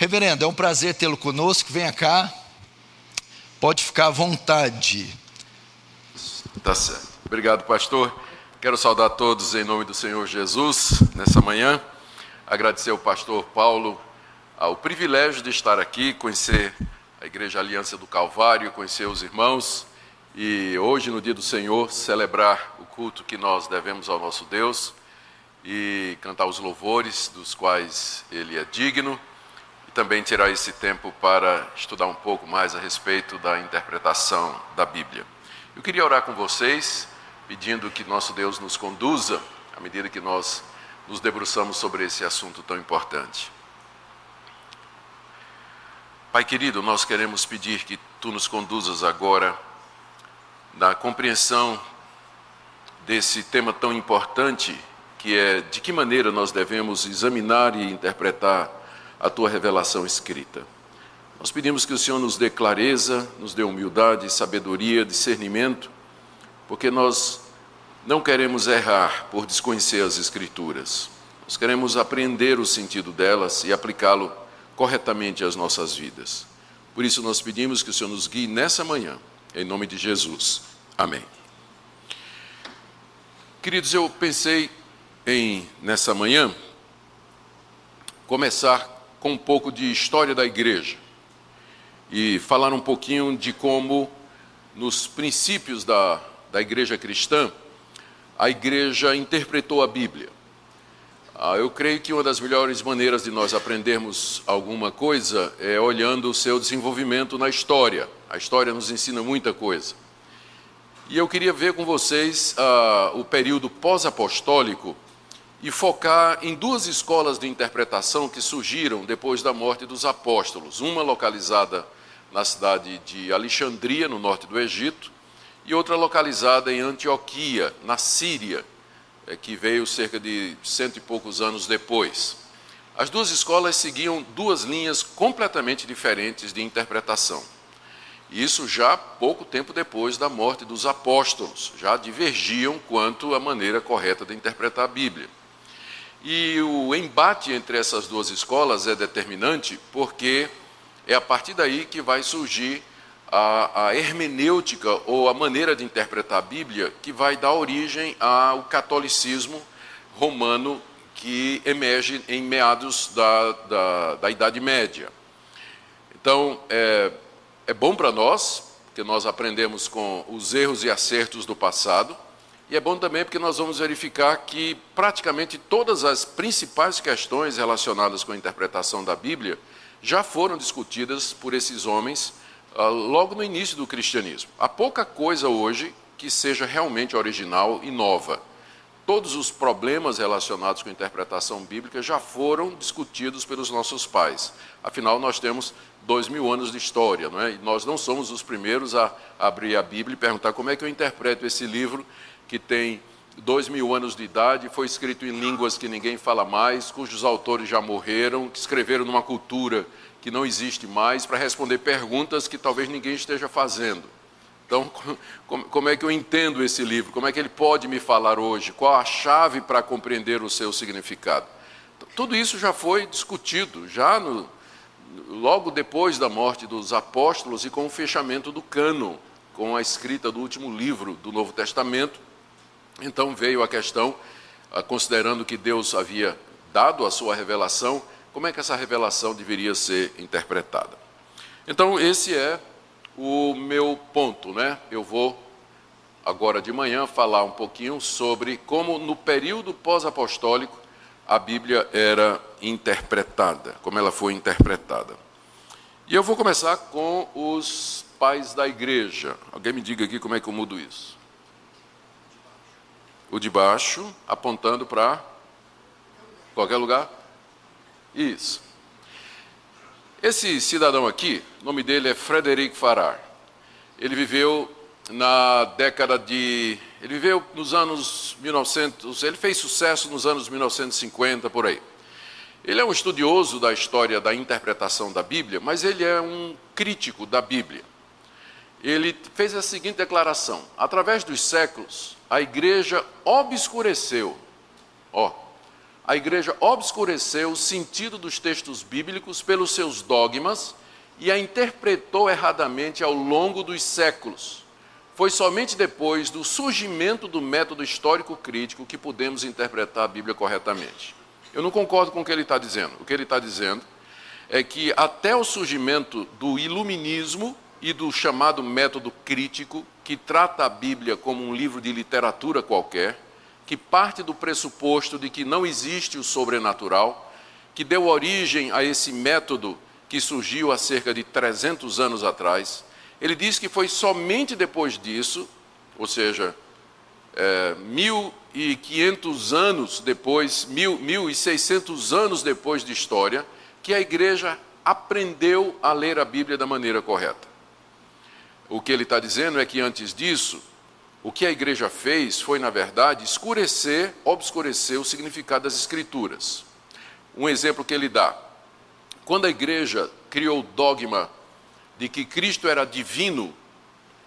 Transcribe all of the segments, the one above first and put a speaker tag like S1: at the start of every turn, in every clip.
S1: Reverendo, é um prazer tê-lo conosco. Venha cá. Pode ficar à vontade.
S2: Tá certo. Obrigado, pastor. Quero saudar todos em nome do Senhor Jesus nessa manhã. Agradecer ao pastor Paulo o privilégio de estar aqui, conhecer a Igreja Aliança do Calvário, conhecer os irmãos e hoje, no dia do Senhor, celebrar o culto que nós devemos ao nosso Deus e cantar os louvores dos quais Ele é digno e também tirar esse tempo para estudar um pouco mais a respeito da interpretação da Bíblia. Eu queria orar com vocês, pedindo que nosso Deus nos conduza à medida que nós nos debruçamos sobre esse assunto tão importante. Pai querido, nós queremos pedir que tu nos conduzas agora na compreensão desse tema tão importante, que é de que maneira nós devemos examinar e interpretar a tua revelação escrita. Nós pedimos que o Senhor nos dê clareza, nos dê humildade, sabedoria, discernimento, porque nós não queremos errar por desconhecer as Escrituras. Nós queremos aprender o sentido delas e aplicá-lo corretamente às nossas vidas. Por isso, nós pedimos que o Senhor nos guie nessa manhã, em nome de Jesus. Amém. Queridos, eu pensei em, nessa manhã, começar com um pouco de história da igreja e falar um pouquinho de como, nos princípios da, da igreja cristã, a igreja interpretou a Bíblia. Ah, eu creio que uma das melhores maneiras de nós aprendermos alguma coisa é olhando o seu desenvolvimento na história. A história nos ensina muita coisa. E eu queria ver com vocês ah, o período pós-apostólico e focar em duas escolas de interpretação que surgiram depois da morte dos apóstolos. Uma localizada na cidade de Alexandria, no norte do Egito, e outra localizada em Antioquia, na Síria é, que veio cerca de cento e poucos anos depois. As duas escolas seguiam duas linhas completamente diferentes de interpretação. Isso já pouco tempo depois da morte dos apóstolos, já divergiam quanto à maneira correta de interpretar a Bíblia. E o embate entre essas duas escolas é determinante porque é a partir daí que vai surgir a, a, hermenêutica ou a maneira de interpretar a Bíblia que vai dar origem ao catolicismo romano que emerge em meados da, da, da Idade Média. Então, é, é bom para nós, porque nós aprendemos com os erros e acertos do passado, e é bom também porque nós vamos verificar que praticamente todas as principais questões relacionadas com a interpretação da Bíblia já foram discutidas por esses homens ah, logo no início do cristianismo. Há pouca coisa hoje que seja realmente original e nova. Todos os problemas relacionados com a interpretação bíblica já foram discutidos pelos nossos pais. Afinal, nós temos dois mil anos de história, não é? E nós não somos os primeiros a abrir a Bíblia e perguntar como é que eu interpreto esse livro que tem dois mil anos de idade, foi escrito em línguas que ninguém fala mais, cujos autores já morreram, que escreveram numa cultura que não existe mais para responder perguntas que talvez ninguém esteja fazendo. Então, como é que eu entendo esse livro? Como é que ele pode me falar hoje? Qual a chave para compreender o seu significado? Tudo isso já foi discutido, já no, logo depois da morte dos apóstolos e com o fechamento do cano, com a escrita do último livro do Novo Testamento. Então veio a questão, ah, considerando que Deus havia dado a sua revelação, como é que essa revelação deveria ser interpretada. Então, esse é o meu ponto, né? Eu vou agora de manhã falar um pouquinho sobre como no período pós-apostólico a Bíblia era interpretada, como ela foi interpretada. E eu vou começar com os pais da igreja. Alguém me diga aqui como é que eu mudo isso? O de baixo apontando para qualquer lugar? Isso. Esse cidadão aqui, o nome dele é Frederic Farrar. Ele viveu na década de. Ele viveu nos anos 1900. Ele fez sucesso nos anos 1950, por aí. Ele é um estudioso da história da interpretação da Bíblia, mas ele é um crítico da Bíblia. Ele fez a seguinte declaração: através dos séculos, a igreja obscureceu, ó, a igreja obscureceu o sentido dos textos bíblicos pelos seus dogmas e a interpretou erradamente ao longo dos séculos. Foi somente depois do surgimento do método histórico crítico que pudemos interpretar a Bíblia corretamente. Eu não concordo com o que ele está dizendo. O que ele está dizendo é que até o surgimento do iluminismo e do chamado método crítico, que trata a Bíblia como um livro de literatura qualquer, que parte do pressuposto de que não existe o sobrenatural, que deu origem a esse método que surgiu há cerca de 300 anos atrás. Ele diz que foi somente depois disso, ou seja, é, 1.500 anos depois, 1.600 anos depois de história, que a igreja aprendeu a ler a Bíblia da maneira correta. O que ele está dizendo é que antes disso, o que a igreja fez foi, na verdade, escurecer, obscurecer o significado das Escrituras. Um exemplo que ele dá: quando a igreja criou o dogma de que Cristo era divino,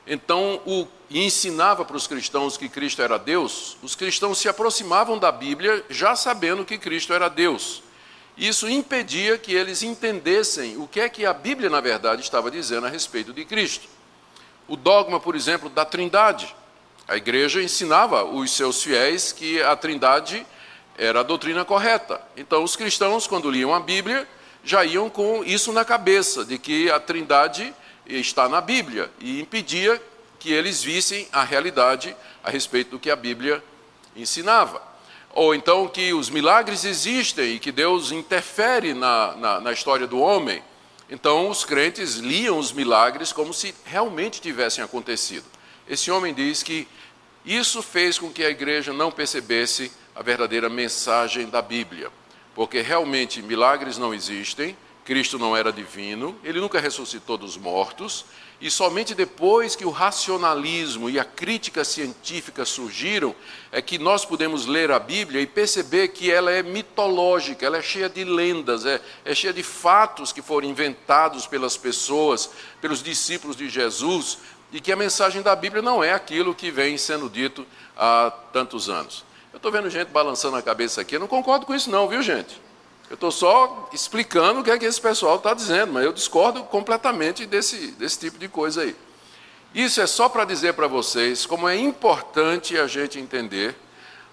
S2: então o, e ensinava para os cristãos que Cristo era Deus, os cristãos se aproximavam da Bíblia já sabendo que Cristo era Deus. Isso impedia que eles entendessem o que é que a Bíblia, na verdade, estava dizendo a respeito de Cristo. O dogma, por exemplo, da Trindade. A igreja ensinava os seus fiéis que a Trindade era a doutrina correta. Então, os cristãos, quando liam a Bíblia, já iam com isso na cabeça, de que a Trindade está na Bíblia, e impedia que eles vissem a realidade a respeito do que a Bíblia ensinava ou então que os milagres existem e que Deus interfere na, na, na, história do homem. Então os crentes liam os milagres como se realmente tivessem acontecido. Esse homem diz que isso fez com que a igreja não percebesse a verdadeira mensagem da Bíblia, porque realmente milagres não existem, Cristo não era divino, ele nunca ressuscitou dos mortos, e somente depois que o racionalismo e a crítica científica surgiram, é que nós podemos ler a Bíblia e perceber que ela é mitológica, ela é cheia de lendas, é, é cheia de fatos que foram inventados pelas pessoas, pelos discípulos de Jesus, e que a mensagem da Bíblia não é aquilo que vem sendo dito há tantos anos. Eu estou vendo gente balançando a cabeça aqui, eu não concordo com isso, não, viu, gente? Eu estou só explicando o que é que esse pessoal está dizendo, mas eu discordo completamente desse, desse tipo de coisa aí. Isso é só para dizer para vocês como é importante a gente entender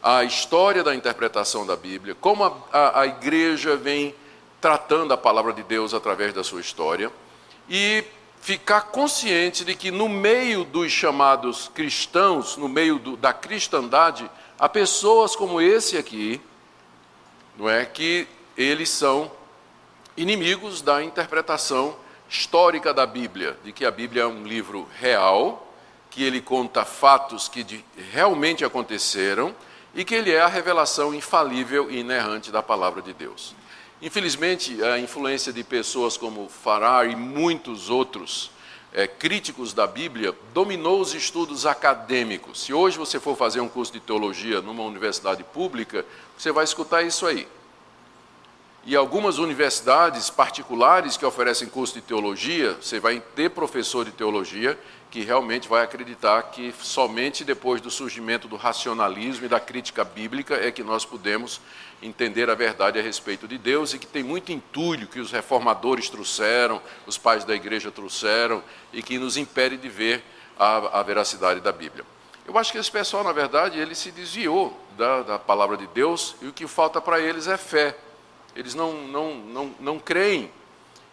S2: a história da interpretação da Bíblia, como a, a, a igreja vem tratando a palavra de Deus através da sua história, e ficar consciente de que no meio dos chamados cristãos, no meio do, da cristandade, há pessoas como esse aqui, não é que eles são inimigos da interpretação histórica da Bíblia, de que a Bíblia é um livro real, que ele conta fatos que realmente aconteceram e que ele é a revelação infalível e inerrante da palavra de Deus. Infelizmente, a influência de pessoas como Farrar e muitos outros é, críticos da Bíblia dominou os estudos acadêmicos. Se hoje você for fazer um curso de teologia numa universidade pública, você vai escutar isso aí e algumas universidades particulares que oferecem curso de teologia, você vai ter professor de teologia que realmente vai acreditar que somente depois do surgimento do racionalismo e da crítica bíblica é que nós podemos entender a verdade a respeito de Deus e que tem muito entulho que os reformadores trouxeram, os pais da igreja trouxeram e que nos impede de ver a, a veracidade da Bíblia. Eu acho que esse pessoal, na verdade, ele se desviou da, da palavra de Deus e o que falta para eles é fé eles não, não, não, não creem.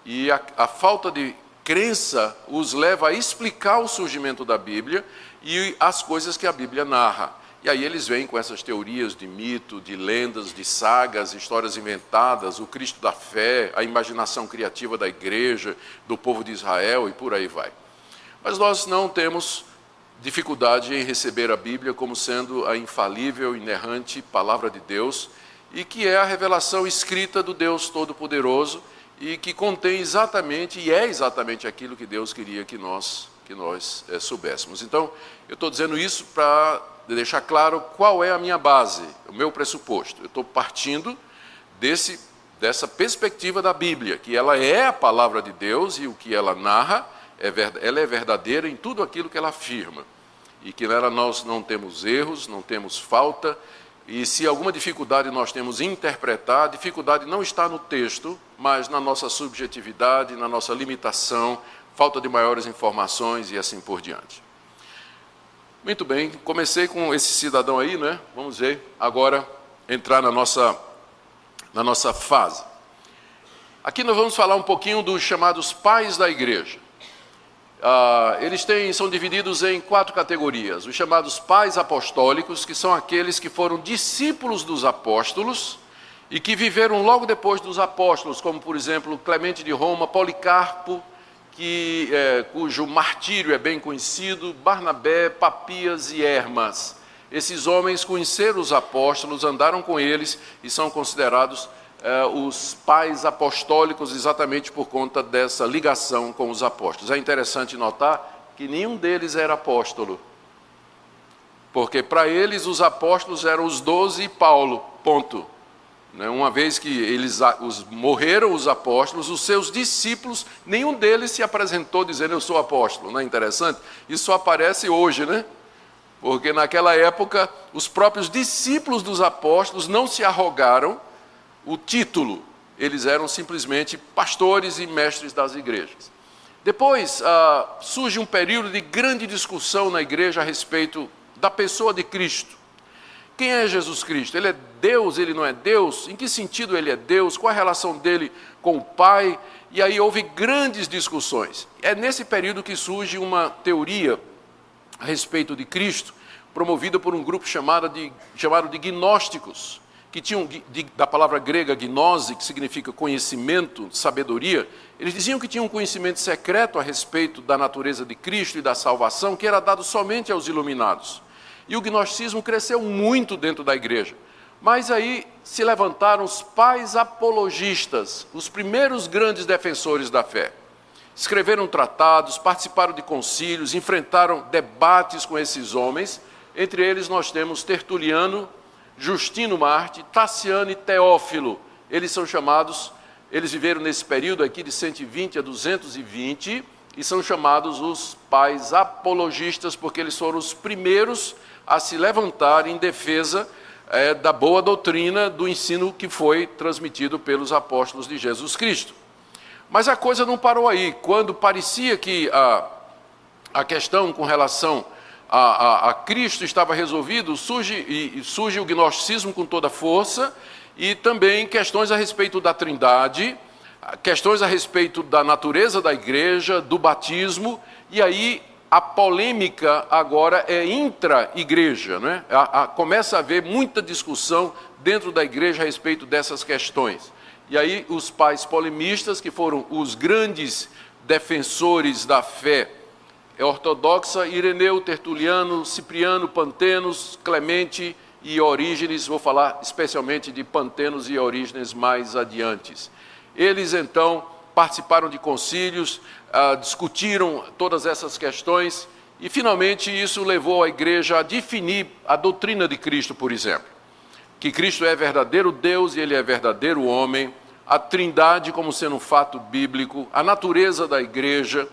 S2: E a, a falta de crença os leva a explicar o surgimento da Bíblia e as coisas que a Bíblia narra. E aí eles vêm com essas teorias de mito, de lendas, de sagas, histórias inventadas, o Cristo da fé, a imaginação criativa da igreja, do povo de Israel e por aí vai. Mas nós não temos dificuldade em receber a Bíblia como sendo a infalível, inerrante palavra de Deus e que é a revelação escrita do Deus Todo-Poderoso e que contém exatamente e é exatamente aquilo que Deus queria que nós que nós é, soubéssemos. Então, eu estou dizendo isso para deixar claro qual é a minha base, o meu pressuposto. Eu estou partindo desse dessa perspectiva da Bíblia, que ela é a palavra de Deus e o que ela narra é ela é verdadeira em tudo aquilo que ela afirma e que nela nós não temos erros, não temos falta E se alguma dificuldade nós temos em interpretar, a dificuldade não está no texto, mas na nossa subjetividade, na nossa limitação, falta de maiores informações e assim por diante. Muito bem, comecei com esse cidadão aí, né? Vamos ver agora entrar na nossa, na nossa fase. Aqui nós vamos falar um pouquinho dos chamados pais da igreja. Ah, eles têm, são divididos em quatro categorias: os chamados pais apostólicos, que são aqueles que foram discípulos dos apóstolos e que viveram logo depois dos apóstolos, como por exemplo Clemente de Roma, Policarpo, que, é, cujo martírio é bem conhecido, Barnabé, Papias e Hermas. Esses homens conheceram os apóstolos, andaram com eles e são considerados eh, os pais apostólicos exatamente por conta dessa ligação com os apóstolos. É interessante notar que nenhum deles era apóstolo, porque para eles os apóstolos eram os doze e Paulo, ponto. Né, uma vez que eles os, morreram os apóstolos, os seus discípulos, nenhum deles se apresentou dizendo eu sou apóstolo. Não é interessante? Isso aparece hoje, né? Porque naquela época os próprios discípulos dos apóstolos não se arrogaram o título, eles eram simplesmente pastores e mestres das igrejas. Depois ah, surge um período de grande discussão na igreja a respeito da pessoa de Cristo. Quem é Jesus Cristo? Ele é Deus, ele não é Deus? Em que sentido ele é Deus? Qual a relação dele com o Pai? E aí houve grandes discussões. É nesse período que surge uma teoria a respeito de Cristo, promovida por um grupo chamado de, chamado de gnósticos que tinham da palavra grega gnose, que significa conhecimento, sabedoria, eles diziam que tinham um conhecimento secreto a respeito da natureza de Cristo e da salvação, que era dado somente aos iluminados. E o gnosticismo cresceu muito dentro da igreja. Mas aí se levantaram os pais apologistas, os primeiros grandes defensores da fé. Escreveram tratados, participaram de concílios, enfrentaram debates com esses homens. Entre eles nós temos Tertuliano, Justino Marte, Tassiano e Teófilo. Eles são chamados, eles viveram nesse período aqui de 120 a 220 e são chamados os pais apologistas, porque eles foram os primeiros a se levantar em defesa é, da boa doutrina do ensino que foi transmitido pelos apóstolos de Jesus Cristo. Mas a coisa não parou aí. Quando parecia que a, a questão com relação a, a, a Cristo estava resolvido, surge, e, surge o gnosticismo com toda força, e também questões a respeito da trindade, questões a respeito da natureza da igreja, do batismo, e aí a polêmica agora é intra-igreja. Né? A, a, começa a haver muita discussão dentro da igreja a respeito dessas questões. E aí os pais polemistas, que foram os grandes defensores da fé é ortodoxa, Ireneu, Tertuliano, Cipriano, Pantenos, Clemente e Orígenes, vou falar especialmente de Pantenos e Orígenes mais adiante. Eles então participaram de concílios, ah, discutiram todas essas questões e finalmente isso levou a igreja a definir a doutrina de Cristo, por exemplo. Que Cristo é verdadeiro Deus e ele é verdadeiro homem, a trindade como sendo um fato bíblico, a natureza da igreja,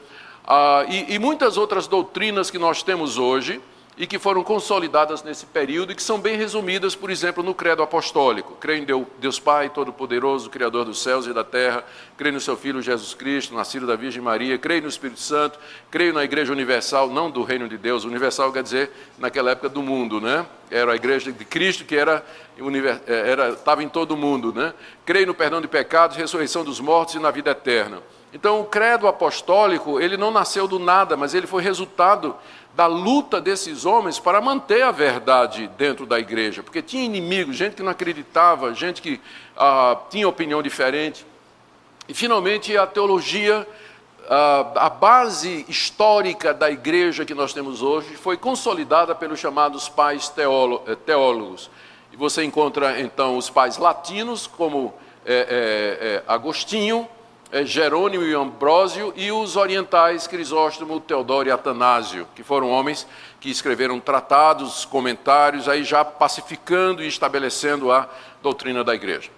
S2: ah, e, e muitas outras doutrinas que nós temos hoje e que foram consolidadas nesse período e que são bem resumidas, por exemplo, no credo apostólico. Creio em Deus Pai Todo-Poderoso, Criador dos céus e da terra, creio no seu Filho Jesus Cristo, nascido da Virgem Maria, creio no Espírito Santo, creio na Igreja Universal, não do Reino de Deus, universal quer dizer, naquela época do mundo, né? Era a Igreja de Cristo que era, era estava em todo o mundo, né? Creio no perdão de pecados, ressurreição dos mortos e na vida eterna. Então, o credo apostólico, ele não nasceu do nada, mas ele foi resultado da luta desses homens para manter a verdade dentro da igreja, porque tinha inimigos, gente que não acreditava, gente que ah, tinha opinião diferente. E, finalmente, a teologia, ah, a base histórica da igreja que nós temos hoje, foi consolidada pelos chamados pais eh, teólogos. E você encontra, então, os pais latinos, como é, é, é, Agostinho, Jerônimo e Ambrósio, e os orientais Crisóstomo, Teodoro e Atanásio, que foram homens que escreveram tratados, comentários, aí já pacificando e estabelecendo a doutrina da igreja.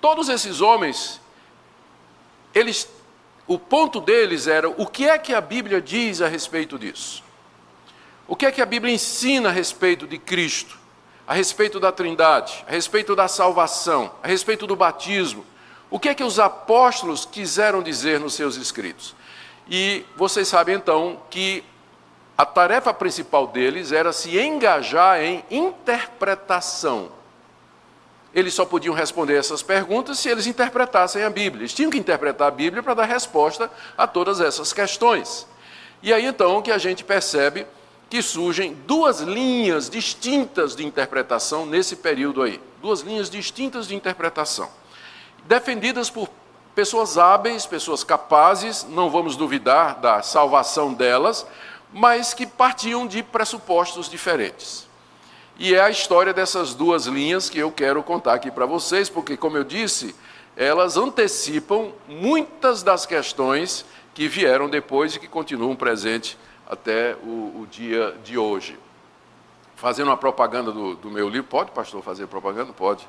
S2: Todos esses homens, eles, o ponto deles era o que é que a Bíblia diz a respeito disso? O que é que a Bíblia ensina a respeito de Cristo? a respeito da Trindade, a respeito da salvação, a respeito do batismo. O que é que os apóstolos quiseram dizer nos seus escritos? E vocês sabem então que a tarefa principal deles era se engajar em interpretação. Eles só podiam responder essas perguntas se eles interpretassem a Bíblia. Eles tinham que interpretar a Bíblia para dar resposta a todas essas questões. E aí então que a gente percebe que surgem duas linhas distintas de interpretação nesse período aí. Duas linhas distintas de interpretação. Defendidas por pessoas hábeis, pessoas capazes, não vamos duvidar da salvação delas, mas que partiam de pressupostos diferentes. E é a história dessas duas linhas que eu quero contar aqui para vocês, porque, como eu disse, elas antecipam muitas das questões que vieram depois e que continuam presentes até o, o dia de hoje. Fazendo uma propaganda do, do meu livro, pode, pastor, fazer propaganda? Pode.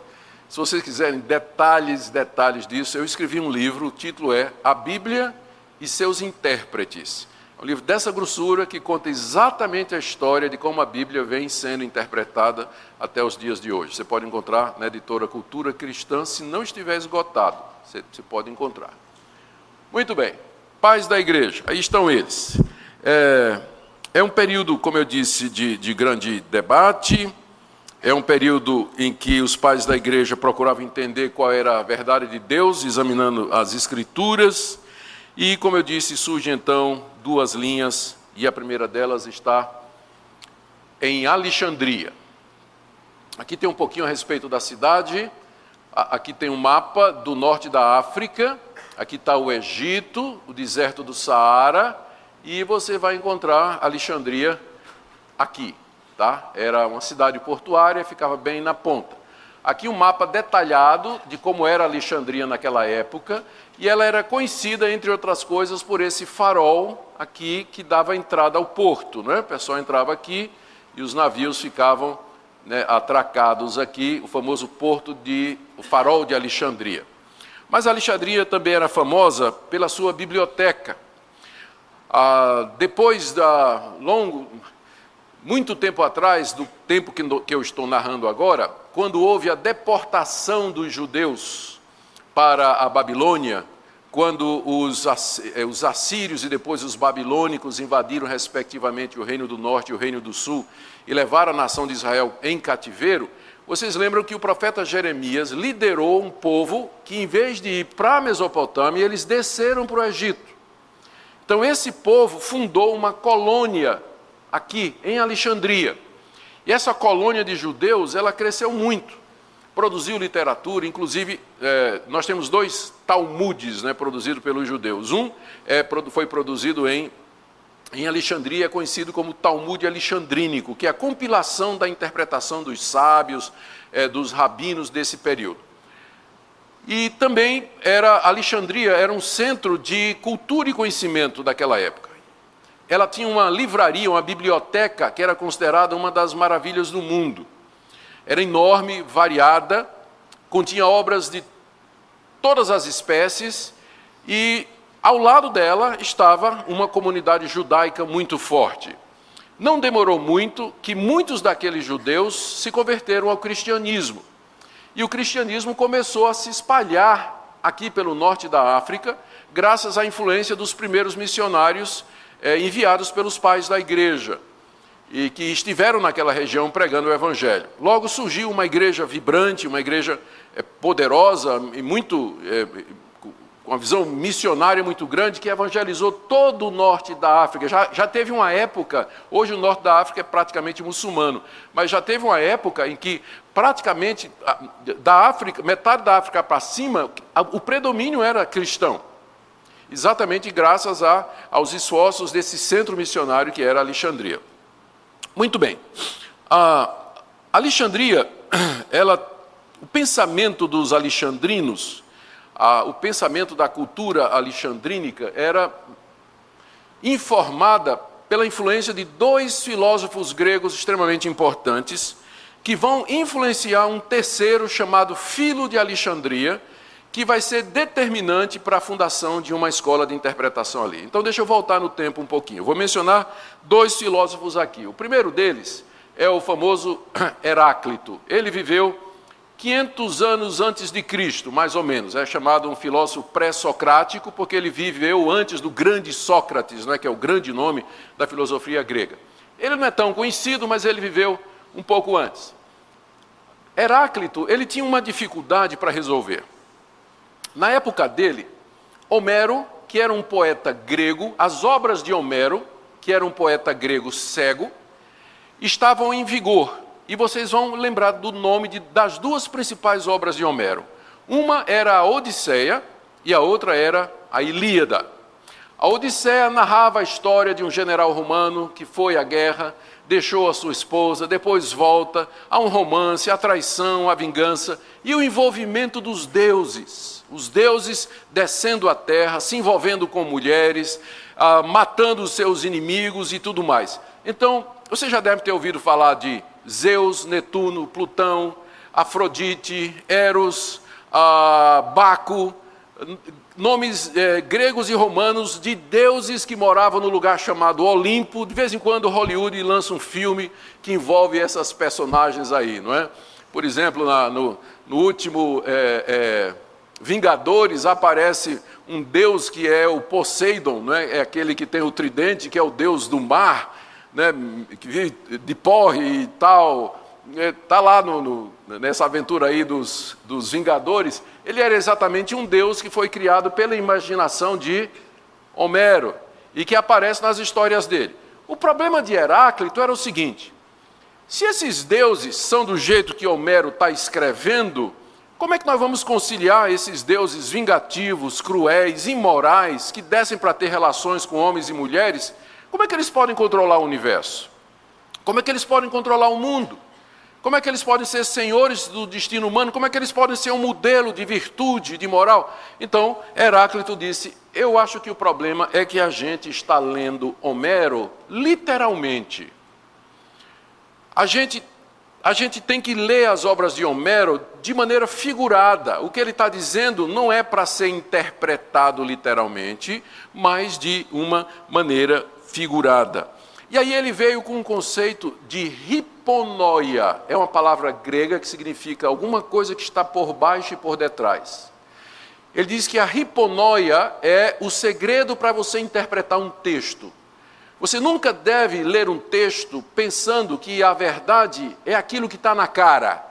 S2: Se vocês quiserem detalhes, detalhes disso, eu escrevi um livro, o título é A Bíblia e seus intérpretes. É um livro dessa grossura que conta exatamente a história de como a Bíblia vem sendo interpretada até os dias de hoje. Você pode encontrar na editora Cultura Cristã, se não estiver esgotado, você, você pode encontrar. Muito bem, pais da igreja, aí estão eles. É, é um período, como eu disse, de, de grande debate, é um período em que os pais da igreja procuravam entender qual era a verdade de Deus, examinando as Escrituras, e, como eu disse, surgem então duas linhas, e a primeira delas está em Alexandria. Aqui tem um pouquinho a respeito da cidade, aqui tem um mapa do norte da África, aqui está o Egito, o deserto do Saara, e você vai encontrar Alexandria aqui, tá? Era uma cidade portuária, ficava bem na ponta. Aqui um mapa detalhado de como era Alexandria naquela época, e ela era conhecida, entre outras coisas, por esse farol aqui que dava entrada ao porto. Né? O pessoal entrava aqui e os navios ficavam né, atracados aqui, o famoso porto de o farol de Alexandria. Mas Alexandria também era famosa pela sua biblioteca. Ah, depois da longo, muito tempo atrás, do tempo que, eu estou narrando agora, quando houve a deportação dos judeus para a Babilônia, quando os, eh, os assírios e depois os babilônicos invadiram, respectivamente, o reino do norte e o reino do sul e levaram a nação de Israel em cativeiro, vocês lembram que o profeta Jeremias liderou um povo que, em vez de ir para a Mesopotâmia, eles desceram para o Egito. Então, esse povo fundou uma colônia aqui, em Alexandria. E essa colônia de judeus, ela cresceu muito produziu literatura, inclusive é, nós temos dois Talmudes né, produzidos pelos judeus. Um é, foi produzido em, em Alexandria, é conhecido como Talmud Alexandrínico, que é a compilação da interpretação dos sábios, é, dos rabinos desse período. E também era Alexandria era um centro de cultura e conhecimento daquela época. Ela tinha uma livraria, uma biblioteca que era considerada uma das maravilhas do mundo era enorme, variada, continha obras de todas as espécies e ao lado dela estava uma comunidade judaica muito forte. Não demorou muito que muitos daqueles judeus se converteram ao cristianismo. E o cristianismo começou a se espalhar aqui pelo norte da África, graças à influência dos primeiros missionários eh, enviados pelos pais da igreja e que estiveram naquela região pregando o Evangelho. Logo surgiu uma igreja vibrante, uma igreja eh, poderosa e muito é, com uma visão missionária muito grande que evangelizou todo o norte da África. Já, já teve uma época, hoje o norte da África é praticamente muçulmano, mas já teve uma época em que praticamente da África, metade da África para cima, o predomínio era cristão. Exatamente graças a, aos esforços desse centro missionário que era Alexandria. Muito bem. A Alexandria, ela, o pensamento dos alexandrinos, a, o pensamento da cultura alexandrínica era informada pela influência de dois filósofos gregos extremamente importantes, que vão influenciar um terceiro chamado Filo de Alexandria, que vai ser determinante para a fundação de uma escola de interpretação ali. Então, deixa eu voltar no tempo um pouquinho. Eu vou mencionar dois filósofos aqui. O primeiro deles é o famoso Heráclito. Ele viveu 500 anos antes de Cristo, mais ou menos. É chamado um filósofo pré-socrático porque ele viveu antes do grande Sócrates, né, que é o grande nome da filosofia grega. Ele não é tão conhecido, mas ele viveu um pouco antes. Heráclito, ele tinha uma dificuldade para resolver. Na época dele, Homero, que era um poeta grego, as obras de Homero, que era um poeta grego cego, estavam em vigor. E vocês vão lembrar do nome de, das duas principais obras de Homero. Uma era a Odisseia e a outra era a Ilíada. A Odisseia narrava a história de um general romano que foi à guerra, deixou a sua esposa, depois volta, há um romance, a traição, a vingança e o envolvimento dos deuses. Os deuses descendo à terra, se envolvendo com mulheres, ah, matando os seus inimigos e tudo mais. Então, você já deve ter ouvido falar de Zeus, Netuno, Plutão, Afrodite, Eros, ah, Baco, nomes eh, gregos e romanos de deuses que moravam no lugar chamado Olimpo. De vez em quando Hollywood lança um filme que envolve essas personagens aí, não é? Por exemplo, na, no, no, último eh, eh, Vingadores aparece um deus que é o Poseidon, não é? aquele que tem o tridente, que é o deus do mar né, de porre e tal, está lá no, no, nessa aventura aí dos, dos Vingadores, ele era exatamente um Deus que foi criado pela imaginação de Homero e que aparece nas histórias dele. O problema de Heráclito era o seguinte: se esses deuses são do jeito que Homero está escrevendo, como é que nós vamos conciliar esses deuses vingativos, cruéis, imorais, que descem para ter relações com homens e mulheres, como é que eles podem controlar o universo? Como é que eles podem controlar o mundo? Como é que eles podem ser senhores do destino humano? Como é que eles podem ser um modelo de virtude, de moral? Então, Heráclito disse: Eu acho que o problema é que a gente está lendo Homero literalmente. A gente, a gente tem que ler as obras de Homero de maneira figurada. O que ele está dizendo não é para ser interpretado literalmente, mas de uma maneira figurada. E aí ele veio com um conceito de hiponoia. É uma palavra grega que significa alguma coisa que está por baixo e por detrás. Ele diz que a hiponoia é o segredo para você interpretar um texto. Você nunca deve ler um texto pensando que a verdade é aquilo que está na cara.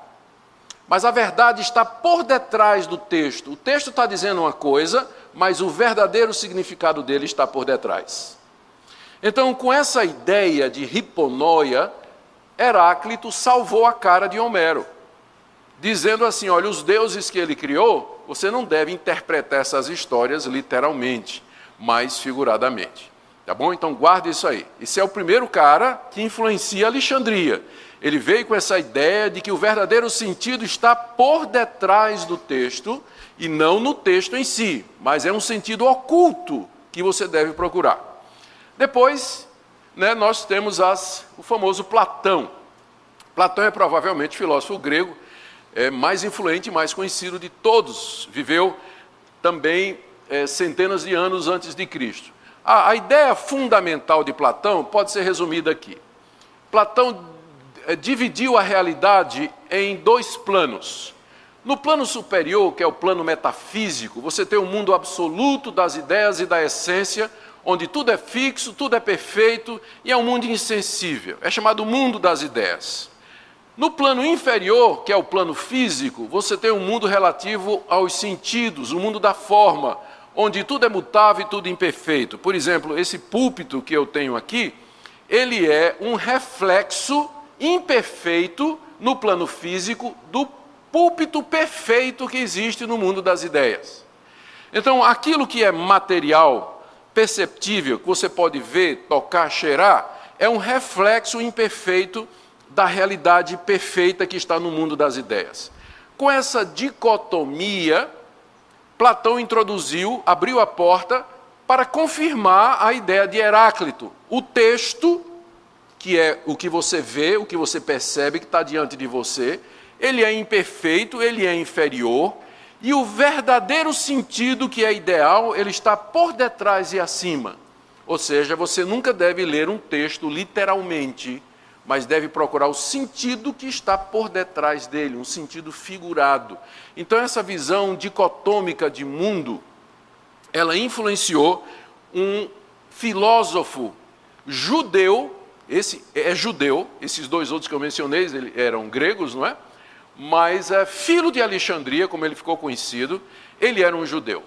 S2: Mas a verdade está por detrás do texto. O texto está dizendo uma coisa, mas o verdadeiro significado dele está por detrás. Então, com essa ideia de hiponoia, Heráclito salvou a cara de Homero, dizendo assim: olha, os deuses que ele criou, você não deve interpretar essas histórias literalmente, mas figuradamente. Tá bom? Então guarde isso aí. Esse é o primeiro cara que influencia Alexandria. Ele veio com essa ideia de que o verdadeiro sentido está por detrás do texto e não no texto em si, mas é um sentido oculto que você deve procurar. Depois, né, nós temos as, o famoso Platão. Platão é provavelmente o filósofo grego é, mais influente e mais conhecido de todos. Viveu também é, centenas de anos antes de Cristo. A, a, ideia fundamental de Platão pode ser resumida aqui. Platão é, dividiu a realidade em dois planos. No plano superior, que é o plano metafísico, você tem o um mundo absoluto das ideias e da essência, onde tudo é fixo, tudo é perfeito e é um mundo insensível. É chamado mundo das ideias. No plano inferior, que é o plano físico, você tem um mundo relativo aos sentidos, o um mundo da forma, onde tudo é mutável e tudo imperfeito. Por exemplo, esse púlpito que eu tenho aqui, ele é um reflexo imperfeito no plano físico do púlpito perfeito que existe no mundo das ideias. Então, aquilo que é material, perceptível, que você pode ver, tocar, cheirar, é um reflexo imperfeito da realidade perfeita que está no mundo das ideias. Com essa dicotomia, Platão introduziu, abriu a porta para confirmar a ideia de Heráclito. O texto, que é o que você vê, o que você percebe que está diante de você, ele é imperfeito, ele é inferior, e o verdadeiro sentido que é ideal, ele está por detrás e acima. Ou seja, você nunca deve ler um texto literalmente, mas deve procurar o sentido que está por detrás dele, um sentido figurado. Então, essa visão dicotômica de mundo, ela influenciou um filósofo judeu, esse é judeu, esses dois outros que eu mencionei eram gregos, não é? Mas é filho de Alexandria, como ele ficou conhecido, ele era um judeu.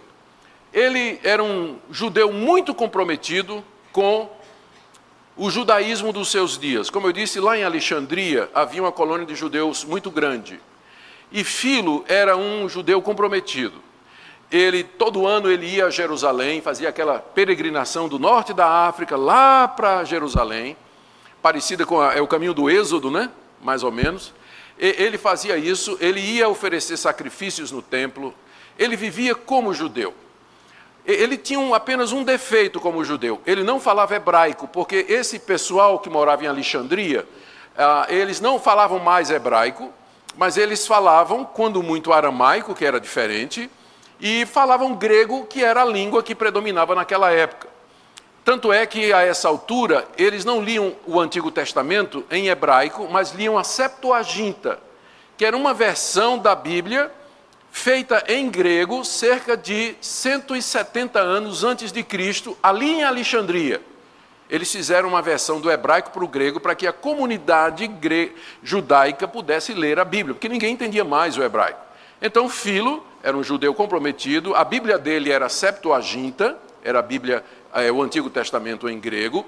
S2: Ele era um judeu muito comprometido com o judaísmo dos seus dias. Como eu disse, lá em Alexandria havia uma colônia de judeus muito grande. E Filo era um judeu comprometido. Ele todo ano ele ia a Jerusalém, fazia aquela peregrinação do norte da África lá para Jerusalém, parecida com a, é o caminho do Êxodo, né? Mais ou menos. E, ele fazia isso, ele ia oferecer sacrifícios no templo. Ele vivia como judeu. Ele tinha um, apenas um defeito como judeu: ele não falava hebraico, porque esse pessoal que morava em Alexandria, ah, eles não falavam mais hebraico, mas eles falavam, quando muito, aramaico, que era diferente, e falavam grego, que era a língua que predominava naquela época. Tanto é que, a essa altura, eles não liam o Antigo Testamento em hebraico, mas liam a Septuaginta, que era uma versão da Bíblia feita em grego cerca de 170 anos antes de Cristo, ali em Alexandria. Eles fizeram uma versão do hebraico para o grego para que a comunidade judaica pudesse ler a Bíblia, porque ninguém entendia mais o hebraico. Então, Filo era um judeu comprometido, a Bíblia dele era Septuaginta, era a Bíblia, é, o Antigo Testamento em grego,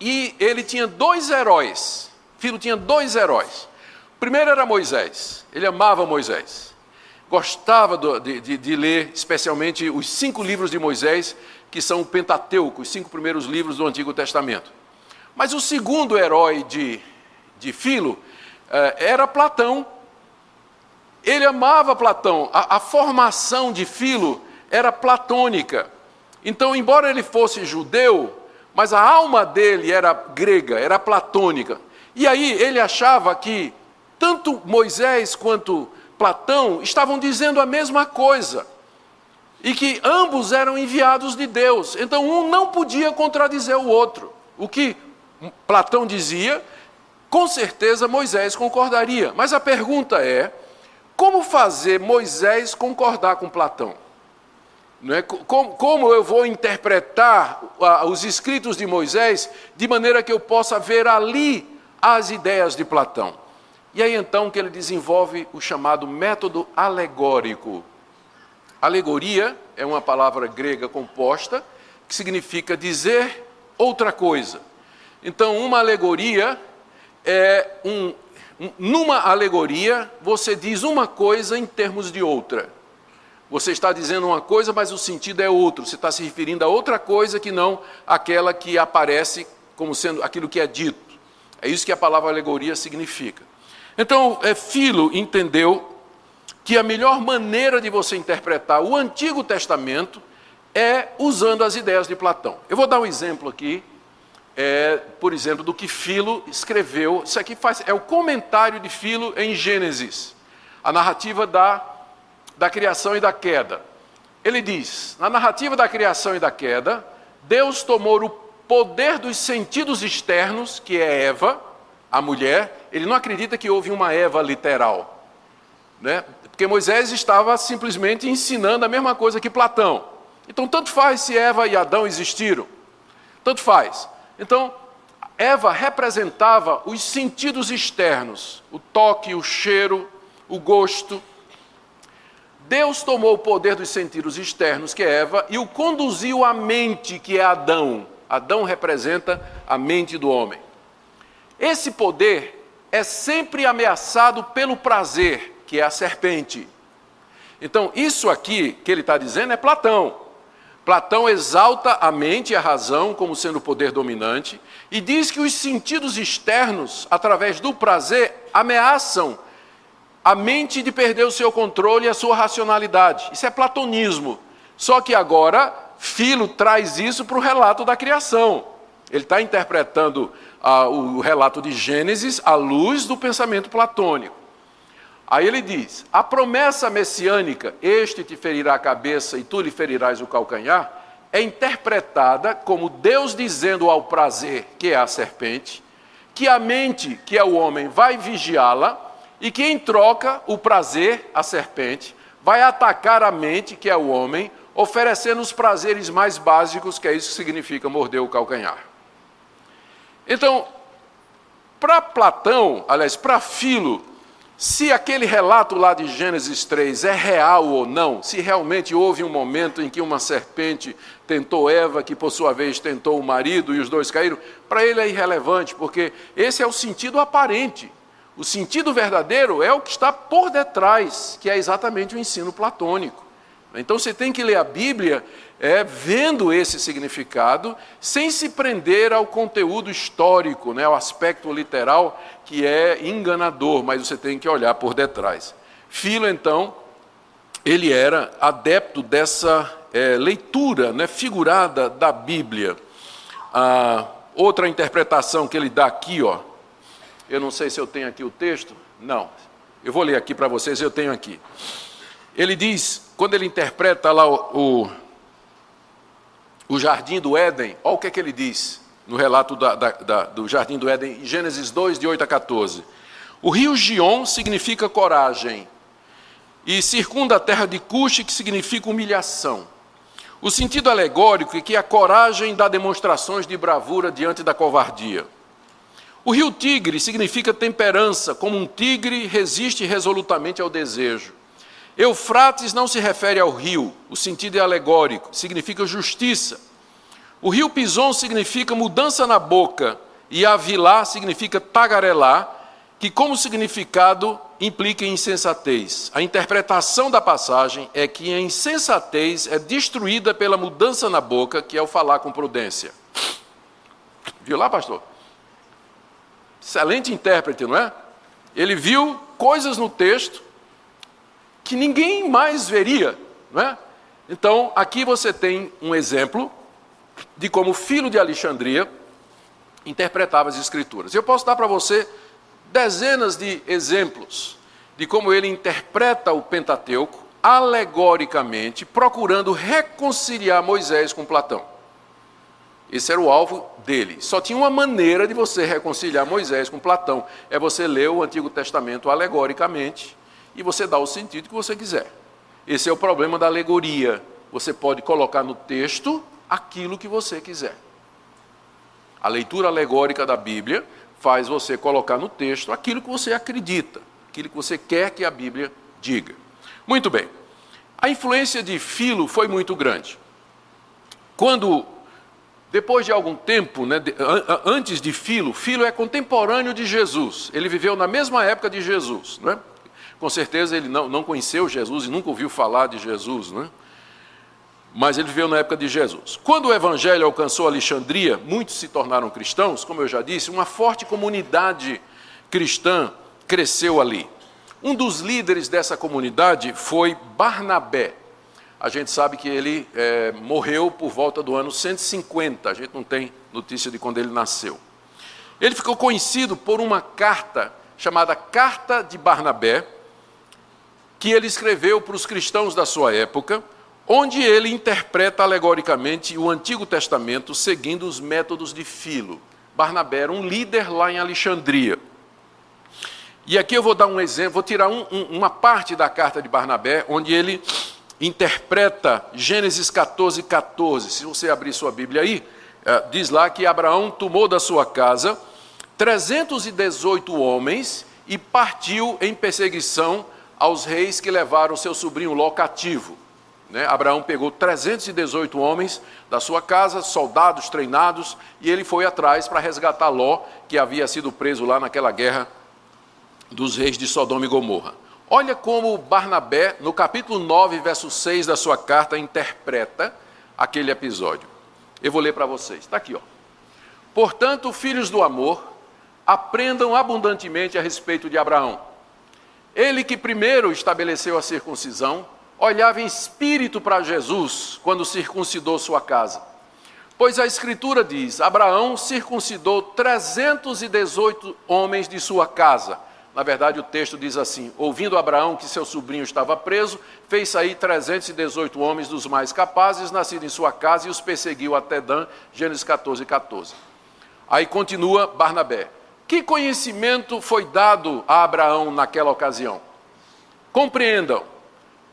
S2: e ele tinha dois heróis. Filo tinha dois heróis. O primeiro era Moisés, ele amava Moisés gostava de, de, de, ler, especialmente os cinco livros de Moisés, que são o Pentateuco, os cinco primeiros livros do Antigo Testamento. Mas o segundo herói de, de Filo eh, era Platão. Ele amava Platão. A, a formação de Filo era platônica. Então, embora ele fosse judeu, mas a alma dele era grega, era platônica. E aí ele achava que tanto Moisés quanto Platão estavam dizendo a mesma coisa. E que ambos eram enviados de Deus. Então um não podia contradizer o outro. O que Platão dizia, com certeza Moisés concordaria. Mas a pergunta é: como fazer Moisés concordar com Platão? É? como, como eu vou interpretar os escritos de Moisés de maneira que eu possa ver ali as ideias de Platão? E aí então que ele desenvolve o chamado método alegórico. Alegoria é uma palavra grega composta que significa dizer outra coisa. Então, uma alegoria é um. Numa alegoria, você diz uma coisa em termos de outra. Você está dizendo uma coisa, mas o sentido é outro. Você está se referindo a outra coisa que não aquela que aparece como sendo aquilo que é dito. É isso que a palavra alegoria significa. Então, é, Filo entendeu que a melhor maneira de você interpretar o Antigo Testamento é usando as ideias de Platão. Eu vou dar um exemplo aqui, é, por exemplo, do que Filo escreveu. Isso aqui faz, é o comentário de Filo em Gênesis, a narrativa da, da criação e da queda. Ele diz: na narrativa da criação e da queda, Deus tomou o poder dos sentidos externos, que é Eva, a mulher, ele não acredita que houve uma Eva literal. Né? Porque Moisés estava simplesmente ensinando a mesma coisa que Platão. Então, tanto faz se Eva e Adão existiram. Tanto faz. Então, Eva representava os sentidos externos: o toque, o cheiro, o gosto. Deus tomou o poder dos sentidos externos, que é Eva, e o conduziu à mente, que é Adão. Adão representa a mente do homem. Esse poder é sempre ameaçado pelo prazer, que é a serpente. Então, isso aqui que ele está dizendo é Platão. Platão exalta a mente e a razão como sendo o poder dominante e diz que os sentidos externos, através do prazer, ameaçam a mente de perder o seu controle e a sua racionalidade. Isso é platonismo. Só que agora, Filo traz isso para o relato da criação. Ele está interpretando o relato de Gênesis à luz do pensamento platônico. Aí ele diz: a promessa messiânica, este te ferirá a cabeça e tu lhe ferirás o calcanhar, é interpretada como Deus dizendo ao prazer, que é a serpente, que a mente, que é o homem, vai vigiá-la, e que em troca o prazer, a serpente, vai atacar a mente, que é o homem, oferecendo os prazeres mais básicos, que é isso que significa morder o calcanhar. Então, para Platão, aliás, para Filo, se aquele relato lá de Gênesis 3 é real ou não, se realmente houve um momento em que uma serpente tentou Eva, que por sua vez tentou o marido e os dois caíram, para ele é irrelevante, porque esse é o sentido aparente. O sentido verdadeiro é o que está por detrás, que é exatamente o ensino platônico. Então você tem que ler a Bíblia é, vendo esse significado, sem se prender ao conteúdo histórico, né, ao aspecto literal, que é enganador, mas você tem que olhar por detrás. Filo, então, ele era adepto dessa é, leitura né, figurada da Bíblia. Ah, outra interpretação que ele dá aqui, ó, eu não sei se eu tenho aqui o texto, não, eu vou ler aqui para vocês, eu tenho aqui. Ele diz, quando ele interpreta lá o, o, o jardim do Éden, olha o que, é que ele diz no relato da, da, da, do jardim do Éden, Gênesis 2, de 8 a 14. O rio Gion significa coragem, e circunda a terra de Cuxi, que significa humilhação. O sentido alegórico é que a coragem dá demonstrações de bravura diante da covardia. O rio Tigre significa temperança, como um tigre resiste resolutamente ao desejo. Eufrates não se refere ao rio, o sentido é alegórico, significa justiça. O rio Pison significa mudança na boca, e Avilá significa tagarelar, que, como significado, implica insensatez. A interpretação da passagem é que a insensatez é destruída pela mudança na boca, que é o falar com prudência. Viu lá, pastor? Excelente intérprete, não é? Ele viu coisas no texto que ninguém mais veria, não é? Então, aqui você tem um exemplo de como o filho de Alexandria interpretava as escrituras. Eu posso dar para você dezenas de exemplos de como ele interpreta o Pentateuco alegoricamente, procurando reconciliar Moisés com Platão. Esse era o alvo dele. Só tinha uma maneira de você reconciliar Moisés com Platão: é você ler o Antigo Testamento alegoricamente e você dá o sentido que você quiser. Esse é o problema da alegoria. Você pode colocar no texto aquilo que você quiser. A leitura alegórica da Bíblia faz você colocar no texto aquilo que você acredita, aquilo que você quer que a Bíblia diga. Muito bem. A influência de Filo foi muito grande. Quando, depois de algum tempo, né, antes de Filo, Filo é contemporâneo de Jesus. Ele viveu na mesma época de Jesus. Não é? Com certeza ele não, não conheceu Jesus e nunca ouviu falar de Jesus, né? mas ele viveu na época de Jesus. Quando o evangelho alcançou Alexandria, muitos se tornaram cristãos, como eu já disse, uma forte comunidade cristã cresceu ali. Um dos líderes dessa comunidade foi Barnabé. A gente sabe que ele é, morreu por volta do ano 150, a gente não tem notícia de quando ele nasceu. Ele ficou conhecido por uma carta chamada Carta de Barnabé, que ele escreveu para os cristãos da sua época, onde ele interpreta alegoricamente o Antigo Testamento seguindo os métodos de Filo. Barnabé era um líder lá em Alexandria. E aqui eu vou dar um exemplo, vou tirar um, um, uma parte da carta de Barnabé, onde ele interpreta Gênesis 14, 14. Se você abrir sua Bíblia aí, eh, diz lá que Abraão tomou da sua casa 318 homens e partiu em perseguição aos reis que levaram seu sobrinho Ló cativo. Né? Abraão pegou 318 homens da sua casa, soldados treinados, e ele foi atrás para resgatar Ló, que havia sido preso lá naquela guerra dos reis de Sodoma e Gomorra. Olha como Barnabé, no capítulo 9, verso 6 da sua carta, interpreta aquele episódio. Eu vou ler para vocês. Está aqui, ó. Portanto, filhos do amor, aprendam abundantemente a respeito de Abraão ele que primeiro estabeleceu a circuncisão, olhava em espírito para Jesus quando circuncidou sua casa. Pois a Escritura diz: Abraão circuncidou 318 homens de sua casa. Na verdade, o texto diz assim: Ouvindo Abraão que seu sobrinho estava preso, fez sair 318 homens dos mais capazes, nascidos em sua casa, e os perseguiu até Dan. Gênesis 14, 14. Aí continua Barnabé. Que conhecimento foi dado a Abraão naquela ocasião? Compreendam,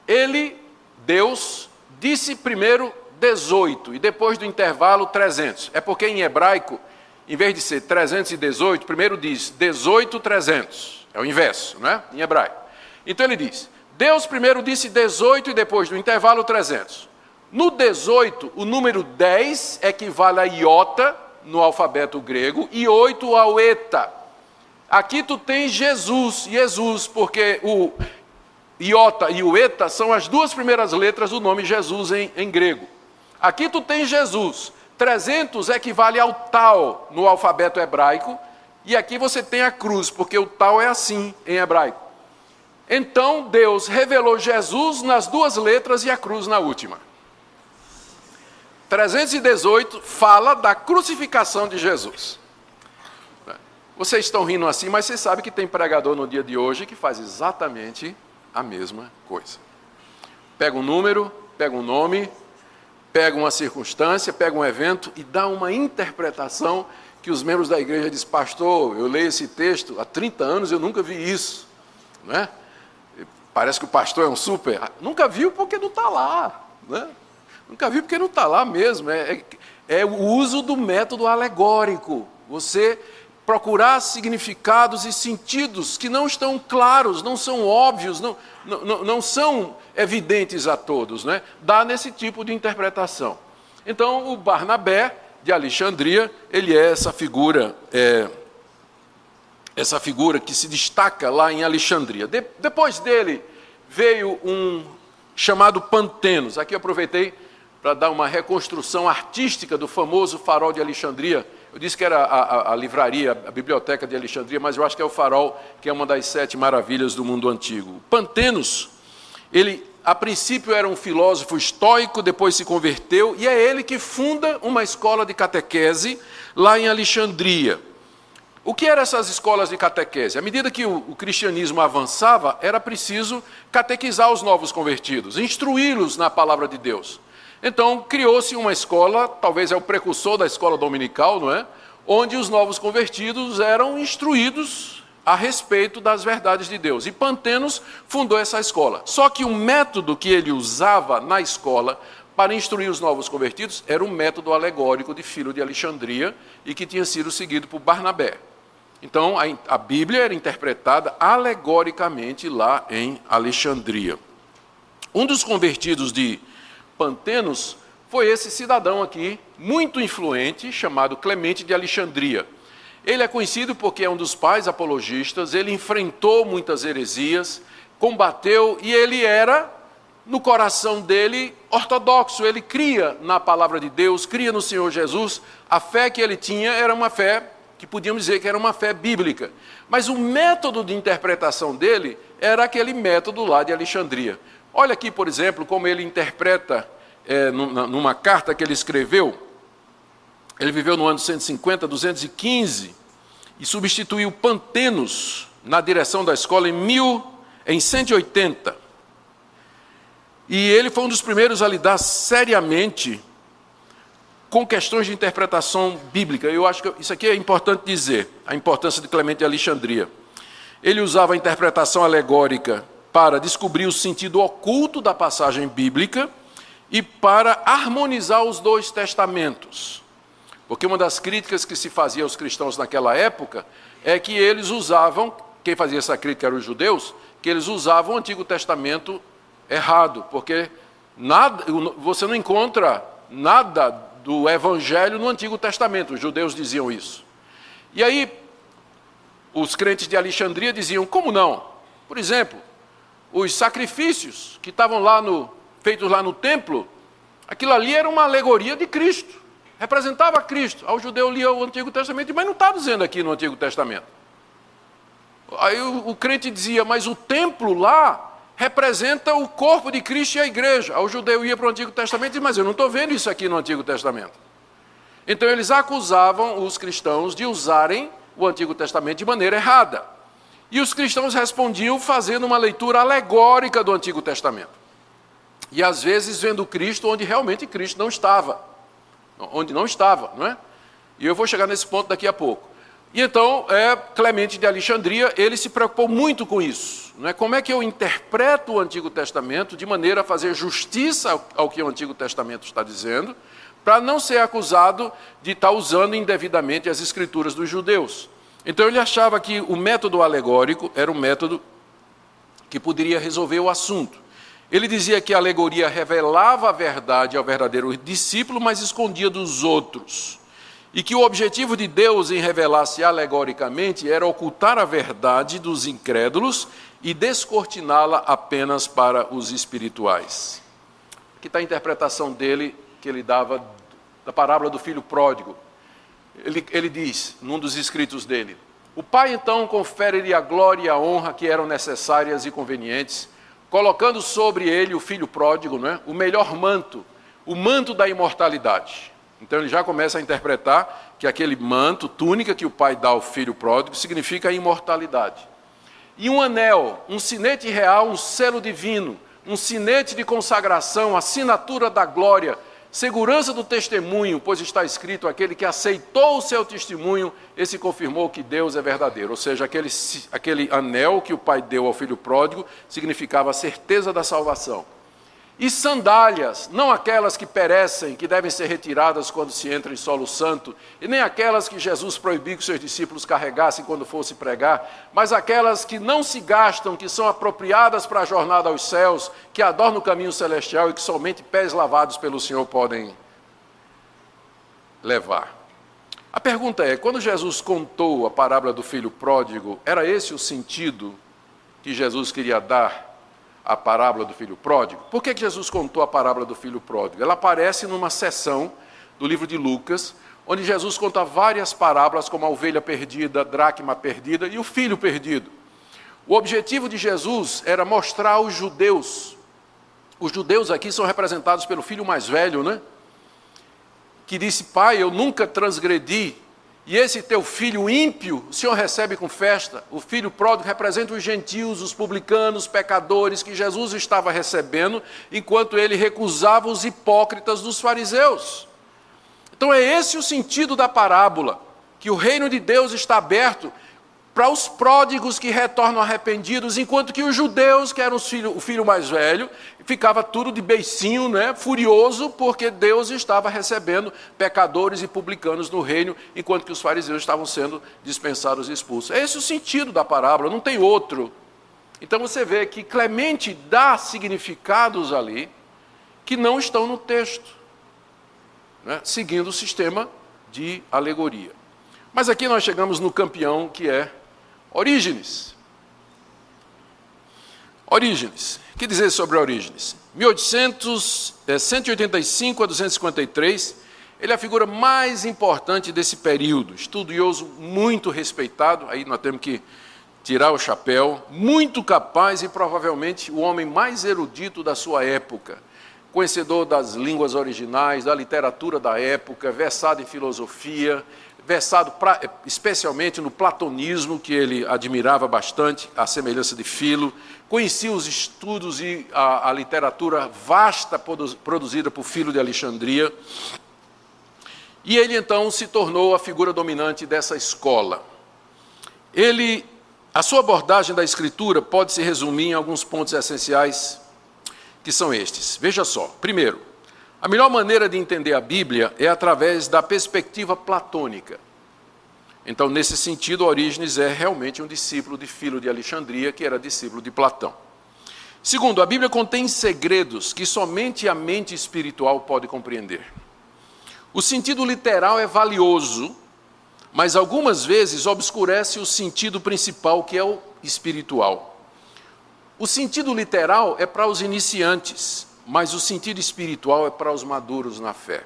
S2: ele, Deus, disse primeiro 18 e depois do intervalo 300. É porque em hebraico, em vez de ser 318, primeiro diz 18, 300. É o inverso, não é? Em hebraico. Então ele diz: Deus primeiro disse 18 e depois do intervalo 300. No 18, o número 10 equivale a iota no alfabeto grego e 8 ao eta. Aqui tu tens Jesus, Jesus, porque o iota e o eta são as duas primeiras letras do nome Jesus em, em grego. Aqui tu tens Jesus. 300 equivale ao tal no alfabeto hebraico, e aqui você tem a cruz, porque o tal é assim em hebraico. Então Deus revelou Jesus nas duas letras e a cruz na última. 318 fala da crucificação de Jesus. Vocês estão rindo assim, mas vocês sabem que tem pregador no dia de hoje que faz exatamente a mesma coisa. Pega um número, pega um nome, pega uma circunstância, pega um evento e dá uma interpretação que os membros da igreja dizem, pastor, eu leio esse texto há 30 anos, eu nunca vi isso. Não é? Parece que o pastor é um super. Nunca viu porque não está lá. Né? Nunca viu porque não está lá mesmo. É, é, é o uso do método alegórico. Você procurar significados e sentidos que não estão claros, não são óbvios, não, não, não são evidentes a todos, né? dá nesse tipo de interpretação. Então, o Barnabé de Alexandria, ele é essa figura, é, essa figura que se destaca lá em Alexandria. De, depois dele veio um chamado Pantenos. Aqui aproveitei para dar uma reconstrução artística do famoso farol de Alexandria, eu disse que era a, a, a, livraria, a biblioteca de Alexandria, mas eu acho que é o farol, que é uma das sete maravilhas do mundo antigo. Pantenos, ele a princípio era um filósofo estoico, depois se converteu, e é ele que funda uma escola de catequese lá em Alexandria. O que eram essas escolas de catequese? À medida que o, o cristianismo avançava, era preciso catequizar os novos convertidos, instruí-los na palavra de Deus. Então, criou-se uma escola, talvez é o precursor da escola dominical, não é? Onde os novos convertidos eram instruídos a respeito das verdades de Deus. E Pantenos fundou essa escola. Só que o método que ele usava na escola para instruir os novos convertidos era um método alegórico de Filho de Alexandria e que tinha sido seguido por Barnabé. Então, a, a Bíblia era interpretada alegoricamente lá em Alexandria. Um dos convertidos de Pantenos foi esse cidadão aqui, muito influente, chamado Clemente de Alexandria. Ele é conhecido porque é um dos pais apologistas, ele enfrentou muitas heresias, combateu e ele era, no coração dele, ortodoxo. Ele cria na palavra de Deus, cria no Senhor Jesus. A fé que ele tinha era uma fé que podíamos dizer que era uma fé bíblica. Mas o método de interpretação dele era aquele método lá de Alexandria. Olha aqui, por exemplo, como ele interpreta é, numa carta que ele escreveu. Ele viveu no ano 150, 215 e substituiu Pantenos na direção da escola em, mil, em 180. E ele foi um dos primeiros a lidar seriamente com questões de interpretação bíblica. Eu acho que isso aqui é importante dizer, a importância de Clemente de Alexandria. Ele usava a interpretação alegórica para descobrir o sentido oculto da passagem bíblica e para harmonizar os dois testamentos. Porque uma das críticas que se fazia aos cristãos naquela época é que eles usavam, quem fazia essa crítica eram os judeus, que eles usavam o Antigo Testamento errado, porque nada, você não encontra nada do Evangelho no Antigo Testamento, os judeus diziam isso. E aí, os crentes de Alexandria diziam: como não? Por exemplo, os sacrifícios que estavam lá no, feitos lá no templo, aquilo ali era uma alegoria de Cristo, representava Cristo. Ao judeu lia o Antigo Testamento, mas não está dizendo aqui no Antigo Testamento. Aí o, o crente dizia, mas o templo lá representa o corpo de Cristo e a igreja. Ao judeu ia para o Antigo Testamento e dizia, mas eu não estou vendo isso aqui no Antigo Testamento. Então eles acusavam os cristãos de usarem o Antigo Testamento de maneira errada. E os cristãos respondiam fazendo uma leitura alegórica do Antigo Testamento. E às vezes vendo Cristo onde realmente Cristo não estava. Onde não estava, não é? E eu vou chegar nesse ponto daqui a pouco. E então, é, Clemente de Alexandria, ele se preocupou muito com isso. Né? Como é que eu interpreto o Antigo Testamento de maneira a fazer justiça ao que o Antigo Testamento está dizendo, para não ser acusado de estar usando indevidamente as escrituras dos judeus. Então ele achava que o método alegórico era um método que poderia resolver o assunto. Ele dizia que a alegoria revelava a verdade ao verdadeiro discípulo, mas escondia dos outros. E que o objetivo de Deus em revelar-se alegoricamente era ocultar a verdade dos incrédulos e descortiná-la apenas para os espirituais. Aqui está a interpretação dele, que ele dava da parábola do filho pródigo. Ele, ele diz, num dos escritos dele: O pai então confere-lhe a glória e a honra que eram necessárias e convenientes, colocando sobre ele o filho pródigo, não é? o melhor manto, o manto da imortalidade. Então ele já começa a interpretar que aquele manto, túnica que o pai dá ao filho pródigo, significa a imortalidade. E um anel, um sinete real, um selo divino, um sinete de consagração, assinatura da glória, Segurança do testemunho, pois está escrito: aquele que aceitou o seu testemunho, esse confirmou que Deus é verdadeiro. Ou seja, aquele, aquele anel que o pai deu ao filho pródigo significava a certeza da salvação. E sandálias, não aquelas que perecem, que devem ser retiradas quando se entra em solo santo, e nem aquelas que Jesus proibiu que seus discípulos carregassem quando fosse pregar, mas aquelas que não se gastam, que são apropriadas para a jornada aos céus, que adornam o caminho celestial e que somente pés lavados pelo Senhor podem levar. A pergunta é: quando Jesus contou a parábola do filho pródigo, era esse o sentido que Jesus queria dar a parábola do filho pródigo. Por que Jesus contou a parábola do filho pródigo? Ela aparece numa seção do livro de Lucas, onde Jesus conta várias parábolas, como a ovelha perdida, a dracma perdida e o filho perdido. O objetivo de Jesus era mostrar aos judeus, os judeus aqui são representados pelo filho mais velho, né? Que disse: Pai, eu nunca transgredi e esse teu filho ímpio, o Senhor recebe com festa. O filho pródigo representa os gentios, os publicanos, os pecadores que Jesus estava recebendo, enquanto ele recusava os hipócritas dos fariseus. Então é esse o sentido da parábola, que o reino de Deus está aberto para os pródigos que retornam arrependidos, enquanto que os judeus, que eram filho, o filho mais velho, ficava tudo de beicinho, né, furioso, porque Deus estava recebendo pecadores e publicanos no reino, enquanto que os fariseus estavam sendo dispensados e expulsos. É esse o sentido da parábola, não tem outro. Então você vê que Clemente dá significados ali que não estão no texto, né, seguindo o sistema de alegoria. Mas aqui nós chegamos no campeão que é Orígenes. Orígenes. O que dizer sobre Orígenes? 1800, é, 185 a 253, ele é a figura mais importante desse período, estudioso muito respeitado, aí nós temos que tirar o chapéu, muito capaz e provavelmente o homem mais erudito da sua época, conhecedor das línguas originais, da literatura da época, versado em filosofia, versado pra, especialmente no platonismo, que ele admirava bastante, a semelhança de Filo, conhecia os estudos e a, a literatura vasta produzida por Filo de Alexandria, e ele então se tornou a figura dominante dessa escola. Ele, a sua abordagem da escritura pode se resumir em alguns pontos essenciais, que são estes. Veja só, primeiro, a melhor maneira de entender a Bíblia é através da perspectiva platônica. Então, nesse sentido, Orígenes é realmente um discípulo de Filo de Alexandria, que era discípulo de Platão. Segundo, a Bíblia contém segredos que somente a mente espiritual pode compreender. O sentido literal é valioso, mas algumas vezes obscurece o sentido principal, que é o espiritual. O sentido literal é para os iniciantes, mas o sentido espiritual é para os maduros na fé.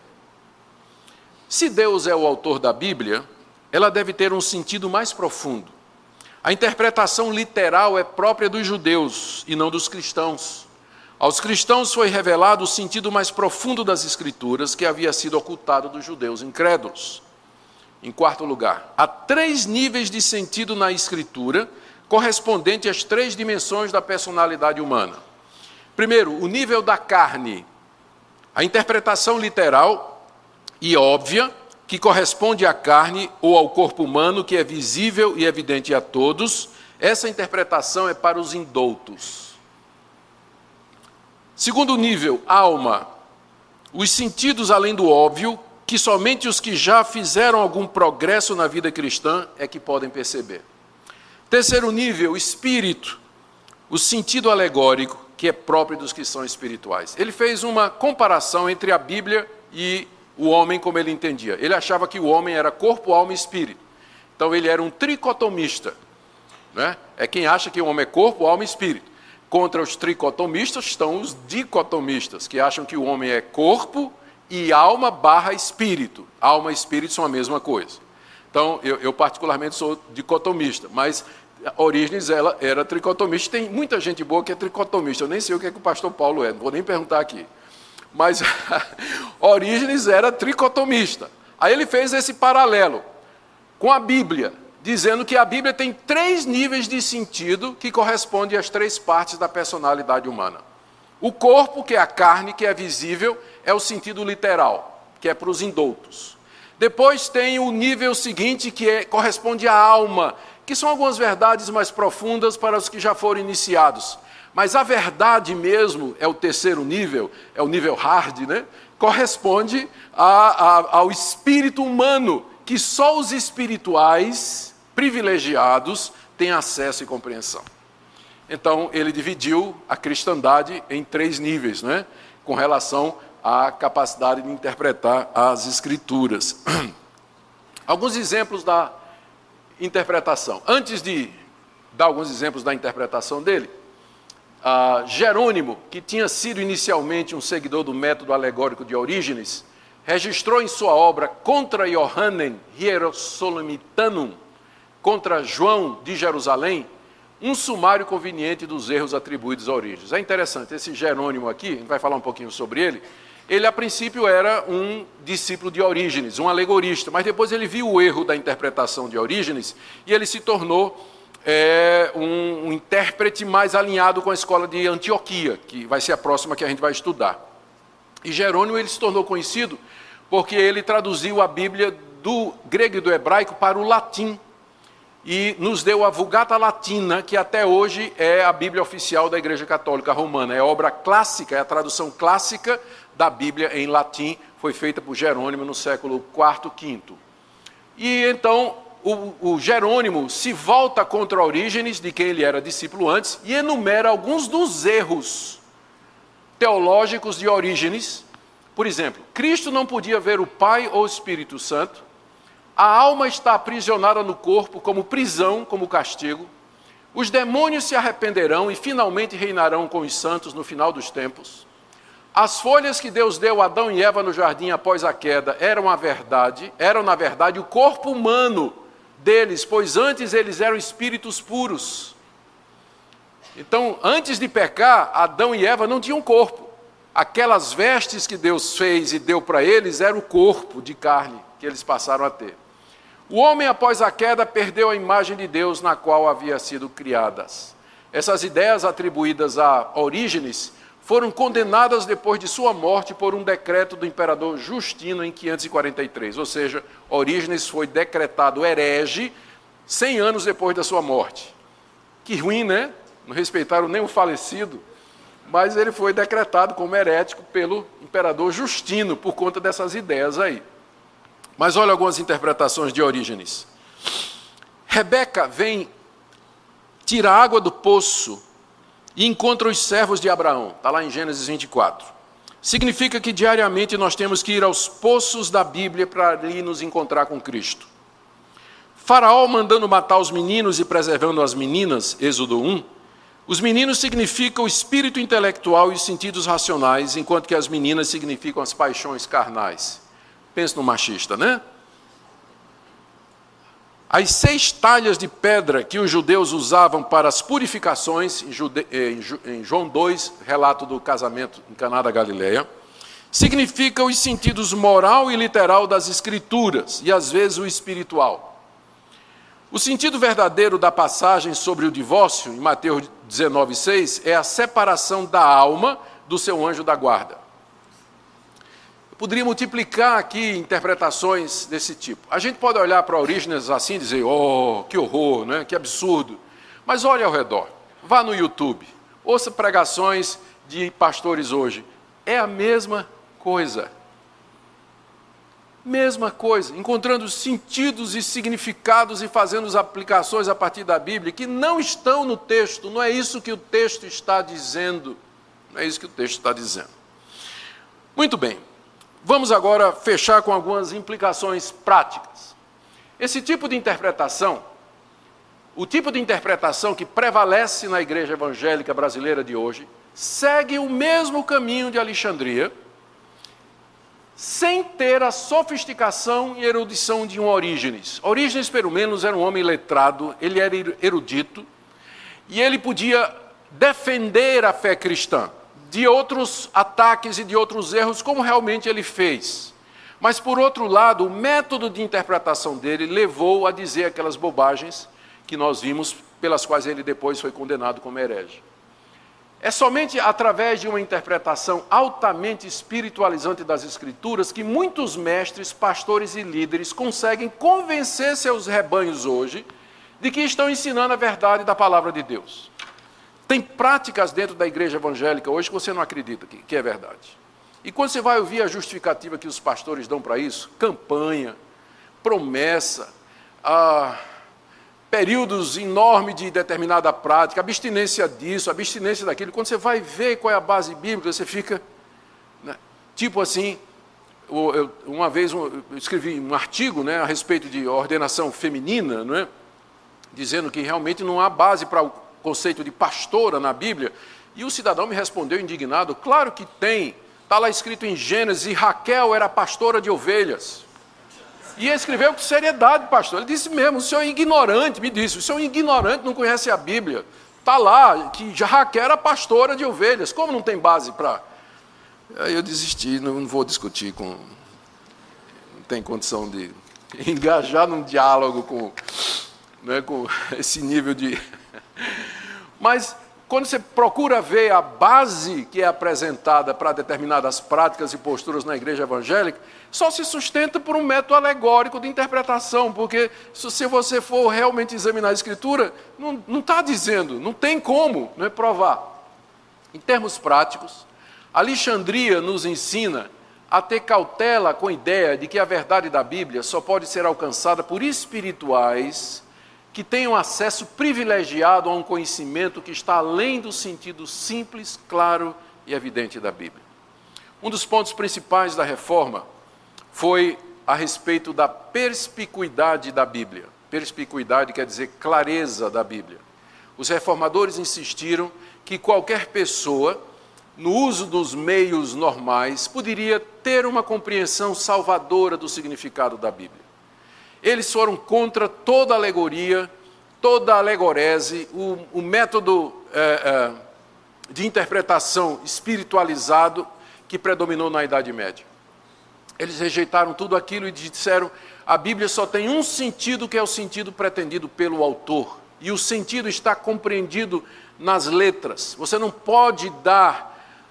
S2: Se Deus é o autor da Bíblia, ela deve ter um sentido mais profundo. A interpretação literal é própria dos judeus e não dos cristãos. Aos cristãos foi revelado o sentido mais profundo das Escrituras, que havia sido ocultado dos judeus incrédulos. Em quarto lugar, há três níveis de sentido na Escritura, correspondente às três dimensões da personalidade humana. Primeiro, o nível da carne. A interpretação literal e óbvia, que corresponde à carne ou ao corpo humano, que é visível e evidente a todos, essa interpretação é para os indoutos. Segundo nível, alma, os sentidos além do óbvio, que somente os que já fizeram algum progresso na vida cristã é que podem perceber. Terceiro nível, espírito, o sentido alegórico, que é próprio dos que são espirituais. Ele fez uma comparação entre a Bíblia e o homem como ele entendia. Ele achava que o homem era corpo, alma e espírito. Então ele era um tricotomista. Né? É quem acha que o homem é corpo, alma e espírito. Contra os tricotomistas estão os dicotomistas, que acham que o homem é corpo e alma barra espírito. Alma e espírito são a mesma coisa. Então, eu, eu particularmente sou dicotomista, mas Orígenes ela era tricotomista. Tem muita gente boa que é tricotomista. Eu nem sei o que, é que o pastor Paulo é, não vou nem perguntar aqui. Mas Orígenes era tricotomista. Aí ele fez esse paralelo com a Bíblia, dizendo que a Bíblia tem três níveis de sentido que correspondem às três partes da personalidade humana. O corpo, que é a carne, que é visível, é o sentido literal, que é para os indoutos. Depois tem o nível seguinte, que é, corresponde à alma, que são algumas verdades mais profundas para os que já foram iniciados. Mas a verdade mesmo é o terceiro nível, é o nível hard, né? Corresponde a, a, ao espírito humano, que só os espirituais privilegiados têm acesso e compreensão. Então, ele dividiu a cristandade em três níveis, né? com relação à capacidade de interpretar as escrituras. Alguns exemplos da interpretação. Antes de dar alguns exemplos da interpretação dele, Jerônimo, que tinha sido inicialmente um seguidor do método alegórico de Orígenes, registrou em sua obra Contra Johannem Hierosolimitanum, contra João de Jerusalém, um sumário conveniente dos erros atribuídos a Orígenes. É interessante, esse Jerônimo aqui, a gente vai falar um pouquinho sobre ele, ele a princípio era um discípulo de Orígenes, um alegorista, mas depois ele viu o erro da interpretação de Orígenes e ele se tornou é, um, um intérprete mais alinhado com a escola de Antioquia, que vai ser a próxima que a gente vai estudar. E Jerônimo ele se tornou conhecido porque ele traduziu a Bíblia do grego e do hebraico para o latim e nos deu a Vulgata Latina, que até hoje é a Bíblia oficial da Igreja Católica Romana. É obra clássica, é a tradução clássica da Bíblia em latim, foi feita por Jerônimo no século IV, V. E então o, o Jerônimo se volta contra Orígenes, de quem ele era discípulo antes, e enumera alguns dos erros teológicos de Orígenes. Por exemplo, Cristo não podia ver o Pai ou o Espírito Santo, a alma está aprisionada no corpo como prisão, como castigo. Os demônios se arrependerão e finalmente reinarão com os santos no final dos tempos. As folhas que Deus deu a Adão e Eva no jardim após a queda eram a verdade, eram na verdade o corpo humano deles, pois antes eles eram espíritos puros. Então, antes de pecar, Adão e Eva não tinham corpo. Aquelas vestes que Deus fez e deu para eles era o corpo de carne que eles passaram a ter. O homem, após a queda, perdeu a imagem de Deus na qual havia sido criadas. Essas ideias atribuídas a Orígenes foram condenadas depois de sua morte por um decreto do imperador Justino em 543. Ou seja, Orígenes foi decretado herege 100 anos depois da sua morte. Que ruim, né? Não respeitaram nem o falecido, mas ele foi decretado como herético pelo imperador Justino por conta dessas ideias aí. Mas olha algumas interpretações de Orígenes. Rebeca vem tirar água do poço e encontra os servos de Abraão. Está lá em Gênesis 24. Significa que diariamente nós temos que ir aos poços da Bíblia para ali nos encontrar com Cristo. Faraó mandando matar os meninos e preservando as meninas, Êxodo 1. Os meninos significam o espírito intelectual e os sentidos racionais, enquanto que as meninas significam as paixões carnais. Pense no machista, né? As seis talhas de pedra que os judeus usavam para as purificações, em João 2, relato do casamento em Caná da Galileia, significam os sentidos moral e literal das escrituras, e às vezes o espiritual. O sentido verdadeiro da passagem sobre o divórcio, em Mateus 19,6, é a separação da alma do seu anjo da guarda. Poderia multiplicar aqui interpretações desse tipo. A gente pode olhar para Orígenes assim e dizer, oh, que horror, né? que absurdo. Mas olhe ao redor, vá no YouTube, ouça pregações de pastores hoje. É a mesma coisa. Mesma coisa, encontrando sentidos e significados e fazendo as aplicações a partir da Bíblia que não estão no texto, não é isso que o texto está dizendo. Não é isso que o texto está dizendo. Muito bem, vamos agora fechar com algumas implicações práticas. Esse tipo de interpretação, o tipo de interpretação que prevalece na igreja evangélica brasileira de hoje, segue o mesmo caminho de Alexandria sem ter a sofisticação e erudição de um Orígenes. Orígenes, pelo menos, era um homem letrado, ele era erudito, e ele podia defender a fé cristã de outros ataques e de outros erros, como realmente ele fez. Mas, por outro lado, o método de interpretação dele levou a dizer aquelas bobagens que nós vimos, pelas quais ele depois foi condenado como herege. É somente através de uma interpretação altamente espiritualizante das Escrituras que muitos mestres, pastores e líderes conseguem convencer seus rebanhos hoje de que estão ensinando a verdade da palavra de Deus. Tem práticas dentro da igreja evangélica hoje que você não acredita que, que é verdade. E quando você vai ouvir a justificativa que os pastores dão para isso, campanha, promessa, ah, períodos enormes de determinada prática, abstinência disso, abstinência daquilo. Quando você vai ver qual é a base bíblica, você fica. Né, tipo assim, eu, uma vez eu escrevi um artigo né, a respeito de ordenação feminina, não é? dizendo que realmente não há base para conceito de pastora na Bíblia. E o cidadão me respondeu indignado: claro que tem. Está lá escrito em Gênesis: Raquel era pastora de ovelhas. E escreveu com seriedade, pastor. Ele disse mesmo: o senhor é ignorante, me disse, o senhor é ignorante, não conhece a Bíblia. Está lá, que Raquel era pastora de ovelhas. Como não tem base para. Aí eu desisti, não vou discutir com. Não tem condição de engajar num diálogo com, né, com esse nível de. Mas quando você procura ver a base que é apresentada para determinadas práticas e posturas na igreja evangélica, só se sustenta por um método alegórico de interpretação, porque se você for realmente examinar a Escritura, não está dizendo, não tem como não é provar. Em termos práticos, Alexandria nos ensina a ter cautela com a ideia de que a verdade da Bíblia só pode ser alcançada por espirituais que tenham acesso privilegiado a um conhecimento que está além do sentido simples, claro e evidente da Bíblia. Um dos pontos principais da reforma foi a respeito da perspicuidade da Bíblia. Perspicuidade quer dizer clareza da Bíblia. Os reformadores insistiram que qualquer pessoa, no uso dos meios normais, poderia ter uma compreensão salvadora do significado da Bíblia. Eles foram contra toda alegoria, toda alegorese, o, o método é, é, de interpretação espiritualizado que predominou na Idade Média. Eles rejeitaram tudo aquilo e disseram: a Bíblia só tem um sentido que é o sentido pretendido pelo autor. E o sentido está compreendido nas letras. Você não pode dar.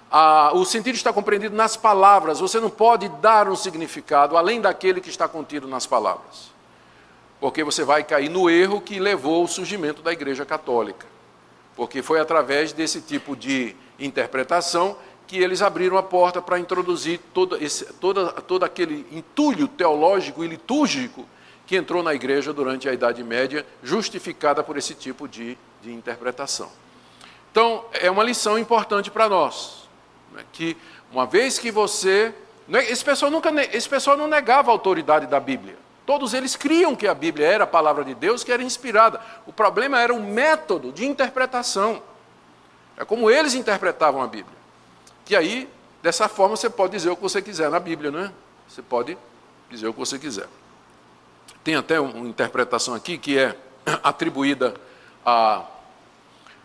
S2: A, o sentido está compreendido nas palavras. Você não pode dar um significado além daquele que está contido nas palavras porque você vai cair no erro que levou ao surgimento da Igreja Católica. Porque foi através desse tipo de interpretação que eles abriram a porta para introduzir todo, esse, todo, todo aquele entulho teológico e litúrgico que entrou na igreja durante a Idade Média, justificada por esse tipo de, de interpretação. Então, é uma lição importante para nós, né, que uma vez que você. É, esse pessoal, nunca, esse pessoal não negava a autoridade da Bíblia. Todos eles criam que a Bíblia era a palavra de Deus, que era inspirada. O problema era o método de interpretação. É como eles interpretavam a Bíblia. Que aí, dessa forma, você pode dizer o que você quiser na Bíblia, não é? Você pode dizer o que você quiser. Tem até uma interpretação aqui que é atribuída a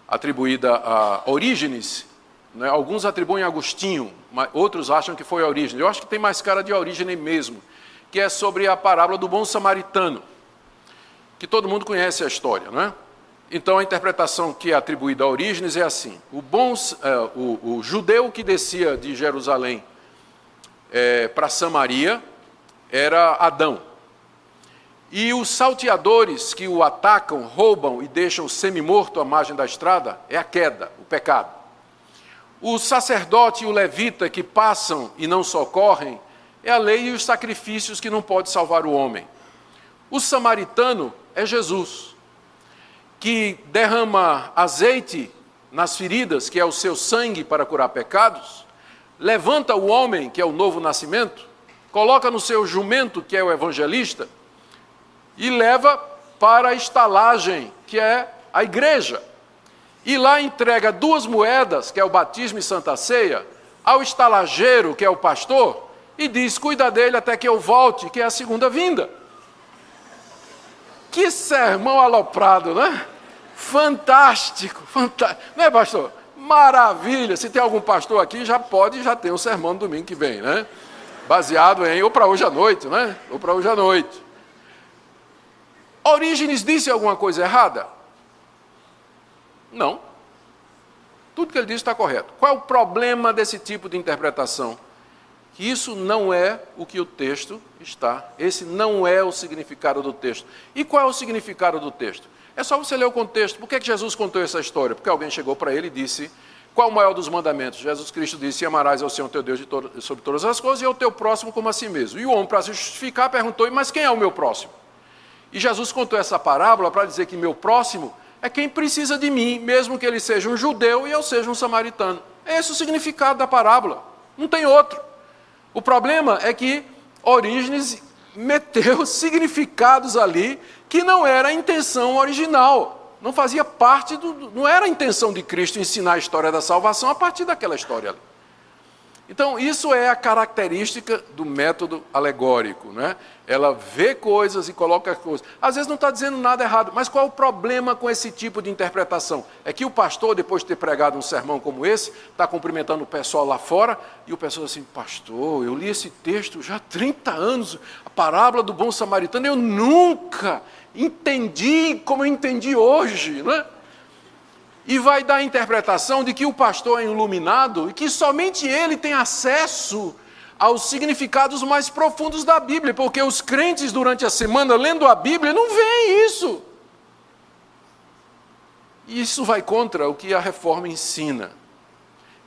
S2: atribuída a Orígenes. Né? Alguns atribuem a Agostinho, outros acham que foi a Orígenes. Eu acho que tem mais cara de Orígenes mesmo que é sobre a parábola do bom samaritano, que todo mundo conhece a história, não é? Então a interpretação que é atribuída a Orígenes é assim: o, bom, é, o, o judeu que descia de Jerusalém é, para Samaria era Adão. E os salteadores que o atacam, roubam e deixam semi-morto à margem da estrada é a queda, o pecado. O sacerdote e o levita que passam e não socorrem é a lei e os sacrifícios que não pode salvar o homem. O samaritano é Jesus, que derrama azeite nas feridas, que é o seu sangue para curar pecados, levanta o homem, que é o novo nascimento, coloca no seu jumento, que é o evangelista, e leva para a estalagem, que é a igreja. E lá entrega duas moedas, que é o batismo e santa ceia, ao estalageiro, que é o pastor, e diz: Cuida dele até que eu volte, que é a segunda vinda. Que sermão aloprado, né? Fantástico, fantástico. Não é, pastor? Maravilha. Se tem algum pastor aqui, já pode, já tem um sermão domingo que vem, né? Baseado em, ou para hoje à noite, né? Ou para hoje à noite. Orígenes disse alguma coisa errada? Não. Tudo que ele disse está correto. Qual é o problema desse tipo de interpretação? Que isso não é o que o texto está. Esse não é o significado do texto. E qual é o significado do texto? É só você ler o contexto. Por que, que Jesus contou essa história? Porque alguém chegou para ele e disse: Qual o maior dos mandamentos? Jesus Cristo disse: Amarás ao Senhor teu Deus de sobre todas as coisas e ao teu próximo como a si mesmo. E o homem, para se justificar, perguntou: Mas quem é o meu próximo? E Jesus contou essa parábola para dizer que meu próximo é quem precisa de mim, mesmo que ele seja um judeu e eu seja um samaritano. É esse o significado da parábola, não tem outro. O problema é que Orígenes meteu significados ali que não era a intenção original, não fazia parte do. não era a intenção de Cristo ensinar a história da salvação a partir daquela história ali. Então, isso é a característica do método alegórico. Né? Ela vê coisas e coloca coisas. Às vezes não está dizendo nada errado, mas qual é o problema com esse tipo de interpretação? É que o pastor, depois de ter pregado um sermão como esse, está cumprimentando o pessoal lá fora, e o pessoal assim, pastor, eu li esse texto já há 30 anos, a parábola do bom samaritano, eu nunca entendi como eu entendi hoje. Né? E vai dar a interpretação de que o pastor é iluminado e que somente ele tem acesso aos significados mais profundos da Bíblia, porque os crentes durante a semana lendo a Bíblia não veem isso. E isso vai contra o que a reforma ensina,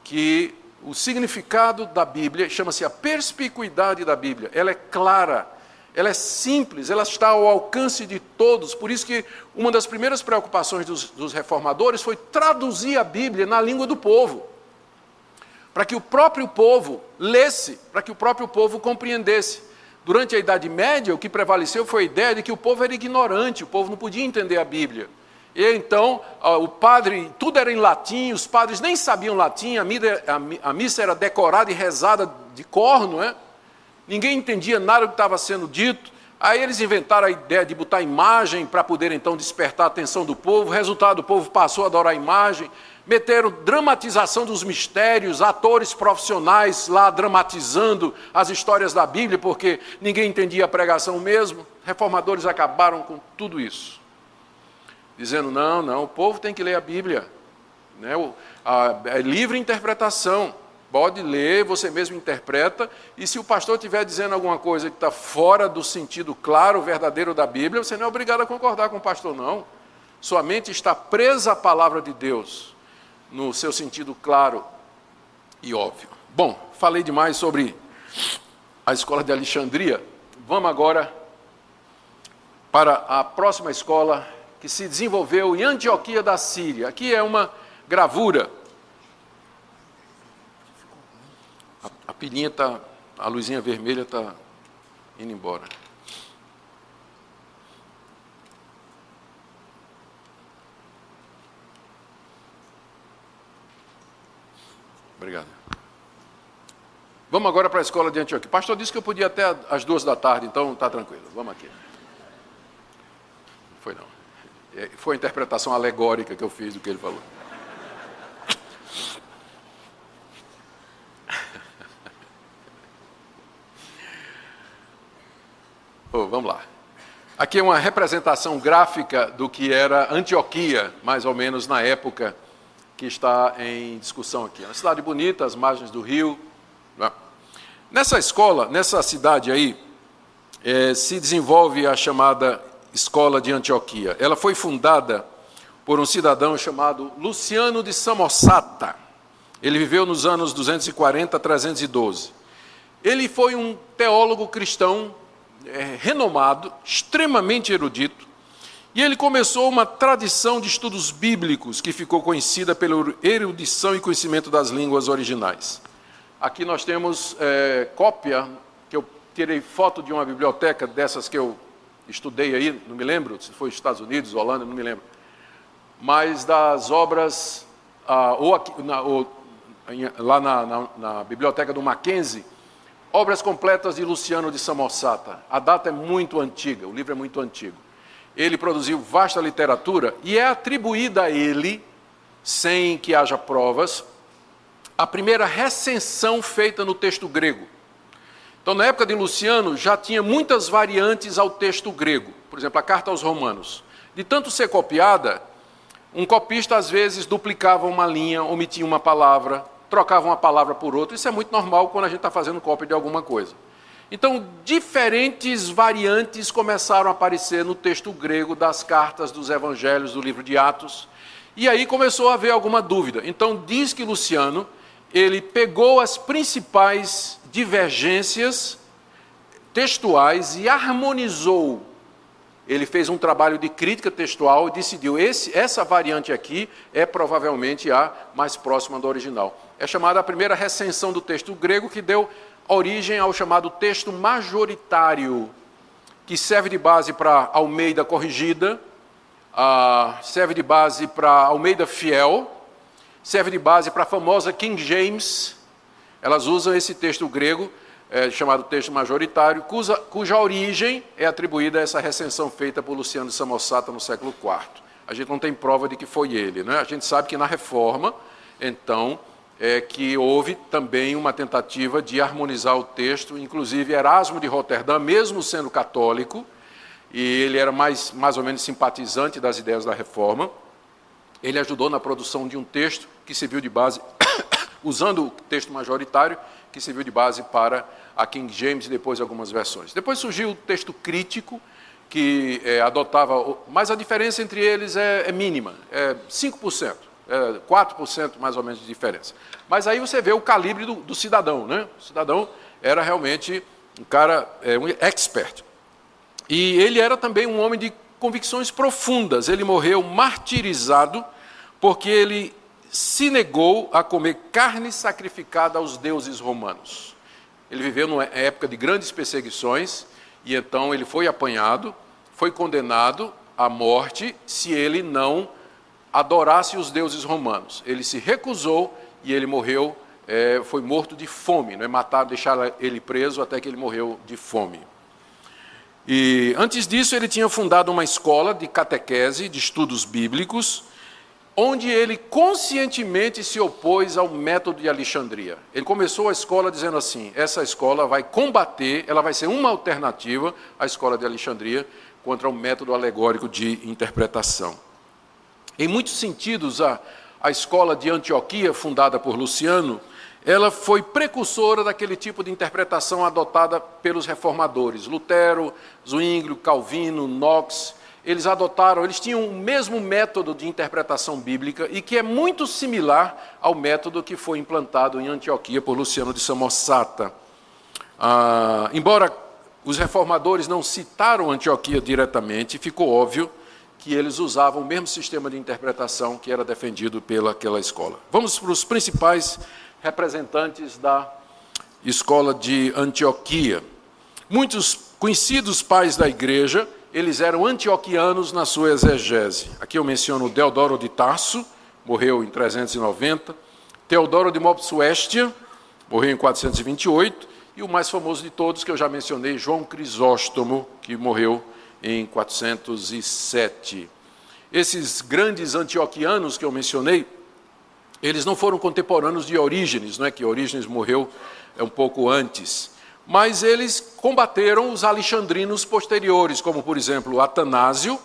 S2: que o significado da Bíblia chama-se a perspicuidade da Bíblia. Ela é clara, ela é simples, ela está ao alcance de todos. Por isso que uma das primeiras preocupações dos, dos reformadores foi traduzir a Bíblia na língua do povo, para que o próprio povo lesse, para que o próprio povo compreendesse. Durante a Idade Média, o que prevaleceu foi a ideia de que o povo era ignorante, o povo não podia entender a Bíblia. E então, o padre, tudo era em latim, os padres nem sabiam latim, a missa era decorada e rezada de corno, não é? Ninguém entendia nada do que estava sendo dito. Aí eles inventaram a ideia de botar imagem para poder então despertar a atenção do povo. Resultado, o povo passou a adorar a imagem. Meteram dramatização dos mistérios, atores profissionais lá dramatizando as histórias da Bíblia, porque ninguém entendia a pregação mesmo. Reformadores acabaram com tudo isso. Dizendo: não, não, o povo tem que ler a Bíblia. Né? A livre interpretação. Pode ler, você mesmo interpreta, e se o pastor estiver dizendo alguma coisa que está fora do sentido claro, verdadeiro da Bíblia, você não é obrigado a concordar com o pastor, não. Sua mente está presa à palavra de Deus, no seu sentido claro e óbvio. Bom, falei demais sobre a escola de Alexandria. Vamos agora para a próxima escola que se desenvolveu em Antioquia da Síria. Aqui é uma gravura A pilhinha está, a luzinha vermelha está indo embora. Obrigado. Vamos agora para a escola de Antioquia. O pastor disse que eu podia até às duas da tarde, então está tranquilo. Vamos aqui. Foi não. É, foi a interpretação alegórica que eu fiz do que ele falou. Oh, vamos lá. Aqui é uma representação gráfica do que era Antioquia, mais ou menos na época que está em discussão aqui. É uma cidade bonita, às margens do rio. Né? Nessa escola, nessa cidade aí, é, se desenvolve a chamada Escola de Antioquia. Ela foi fundada por um cidadão chamado Luciano de Samosata. Ele viveu nos anos 240 a 312. Ele foi um teólogo cristão é, renomado, extremamente erudito, e ele começou uma tradição de estudos bíblicos que ficou conhecida pela erudição e conhecimento das línguas originais. Aqui nós temos é, cópia, que eu tirei foto de uma biblioteca dessas que eu estudei aí, não me lembro se foi Estados Unidos, Holanda, não me lembro mas das obras, ah, ou, aqui, na, ou lá na, na, na, biblioteca do Mackenzie, obras completas de Luciano de Samosata. A data é muito antiga, o livro é muito antigo. Ele produziu vasta literatura e é atribuída a ele, sem que haja provas, a primeira recensão feita no texto grego. Então, na época de Luciano, já tinha muitas variantes ao texto grego. Por exemplo, a carta aos Romanos. De tanto ser copiada, um copista, às vezes, duplicava uma linha, omitia uma palavra, trocava uma palavra por outra. Isso é muito normal quando a gente está fazendo cópia de alguma coisa. Então, diferentes variantes começaram a aparecer no texto grego das cartas dos evangelhos do livro de Atos. E aí começou a haver alguma dúvida. Então, diz que Luciano, ele pegou as principais divergências textuais e harmonizou ele fez um trabalho de crítica textual e decidiu esse, essa variante aqui é provavelmente a mais próxima do original. É chamada a primeira recensão do texto grego que deu origem ao chamado texto majoritário, que serve de base para Almeida corrigida, uh, serve de base para Almeida fiel, serve de base para a famosa King James. Elas usam esse texto grego é, chamado texto majoritário, cuja, cuja origem é atribuída a essa recensão feita por Luciano de Samosata no século IV. A gente não tem prova de que foi ele. Né? A gente sabe que na reforma, então, é que houve também uma tentativa de harmonizar o texto, inclusive Erasmo de Roterdã, mesmo sendo católico, e ele era mais, mais ou menos simpatizante das ideias da reforma, ele ajudou na produção de um texto que serviu de base, usando o texto majoritário, que serviu de base para a King James e depois algumas versões. Depois surgiu o texto crítico, que é, adotava, mas a diferença entre eles é, é mínima, é 5%, é 4% mais ou menos de diferença. Mas aí você vê o calibre do, do cidadão, né? O cidadão era realmente um cara, é, um expert. E ele era também um homem de convicções profundas. Ele morreu martirizado porque ele se negou a comer carne sacrificada aos deuses romanos. Ele viveu numa época de grandes perseguições e então ele foi apanhado, foi condenado à morte se ele não adorasse os deuses romanos. Ele se recusou e ele morreu, é, foi morto de fome, não é matar, deixar ele preso até que ele morreu de fome. E antes disso ele tinha fundado uma escola de catequese, de estudos bíblicos, onde ele conscientemente se opôs ao método de Alexandria. Ele começou a escola dizendo assim: essa escola vai combater, ela vai ser uma alternativa à escola de Alexandria contra o método alegórico de interpretação. Em muitos sentidos, a, a escola de Antioquia, fundada por Luciano, ela foi precursora daquele tipo de interpretação adotada pelos reformadores, Lutero, Zwinglio, Calvino, Knox eles adotaram, eles tinham o mesmo método de interpretação bíblica e que é muito similar ao método que foi implantado em Antioquia por Luciano de Samosata. Ah, embora os reformadores não citaram Antioquia diretamente, ficou óbvio que eles usavam o mesmo sistema de interpretação que era defendido pelaquela escola. Vamos para os principais representantes da escola de Antioquia. Muitos conhecidos pais da igreja eles eram antioquianos na sua exegese. Aqui eu menciono Deodoro de Tarso, morreu em 390, Teodoro de Mopsuestia, morreu em 428, e o mais famoso de todos que eu já mencionei, João Crisóstomo, que morreu em 407. Esses grandes antioquianos que eu mencionei, eles não foram contemporâneos de Orígenes, não é que Orígenes morreu é um pouco antes mas eles combateram os alexandrinos posteriores, como por exemplo Atanásio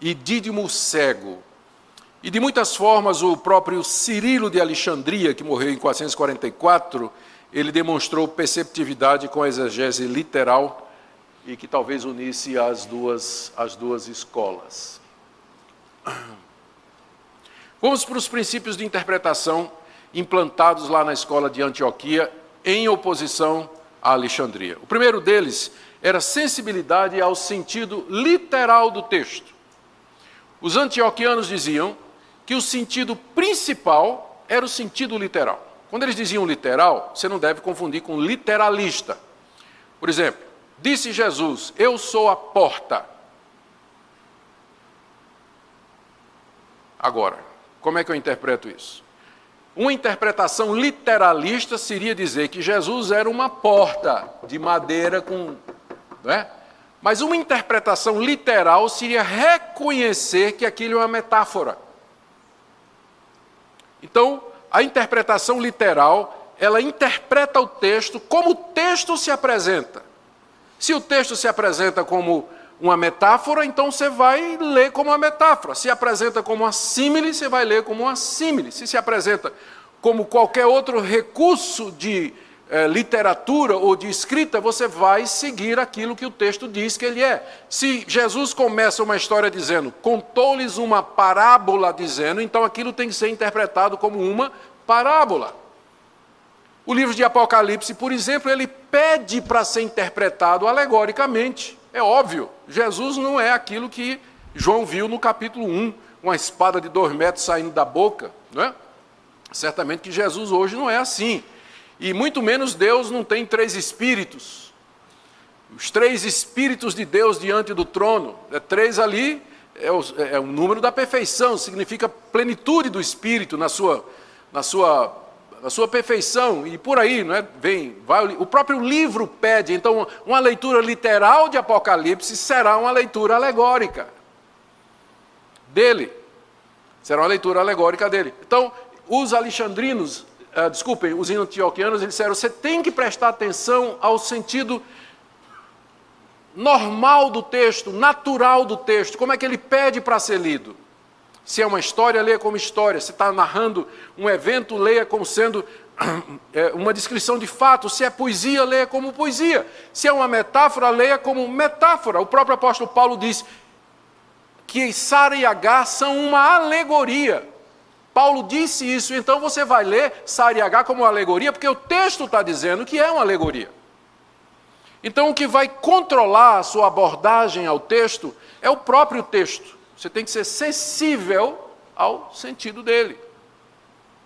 S2: e Dídimo Cego. E de muitas formas o próprio Cirilo de Alexandria, que morreu em 444, ele demonstrou perceptividade com a exegese literal e que talvez unisse as duas, as duas escolas. Vamos para os princípios de interpretação implantados lá na escola de Antioquia, em oposição a Alexandria. O primeiro deles era sensibilidade ao sentido literal do texto. Os antioquianos diziam que o sentido principal era o sentido literal. Quando eles diziam literal, você não deve confundir com literalista. Por exemplo, disse Jesus: Eu sou a porta. Agora, como é que eu interpreto isso? Uma interpretação literalista seria dizer que Jesus era uma porta de madeira com. Não é? Mas uma interpretação literal seria reconhecer que aquilo é uma metáfora. Então, a interpretação literal, ela interpreta o texto como o texto se apresenta. Se o texto se apresenta como uma metáfora, então você vai ler como uma metáfora. Se apresenta como uma símile, você vai ler como uma símile. Se se apresenta como qualquer outro recurso de eh, literatura ou de escrita, você vai seguir aquilo que o texto diz que ele é. Se Jesus começa uma história dizendo, contou-lhes uma parábola dizendo, então aquilo tem que ser interpretado como uma parábola. O livro de Apocalipse, por exemplo, ele pede para ser interpretado alegoricamente. É óbvio, Jesus não é aquilo que João viu no capítulo 1, uma espada de dois metros saindo da boca. Não é? Certamente que Jesus hoje não é assim. E muito menos Deus não tem três espíritos. Os três espíritos de Deus diante do trono. É três ali, é o, é o número da perfeição, significa plenitude do espírito na sua, na sua a sua perfeição, e por aí, não é? Vem, vai, o próprio livro pede, então, uma leitura literal de Apocalipse será uma leitura alegórica dele. Será uma leitura alegórica dele. Então, os alexandrinos, uh, desculpem, os antioquianos, eles disseram: você tem que prestar atenção ao sentido normal do texto, natural do texto, como é que ele pede para ser lido. Se é uma história, leia como história. Se está narrando um evento, leia como sendo é, uma descrição de fato. Se é poesia, leia como poesia. Se é uma metáfora, leia como metáfora. O próprio apóstolo Paulo diz que Sara e H são uma alegoria. Paulo disse isso, então você vai ler Sara e H como uma alegoria, porque o texto está dizendo que é uma alegoria. Então, o que vai controlar a sua abordagem ao texto é o próprio texto. Você tem que ser sensível ao sentido dele.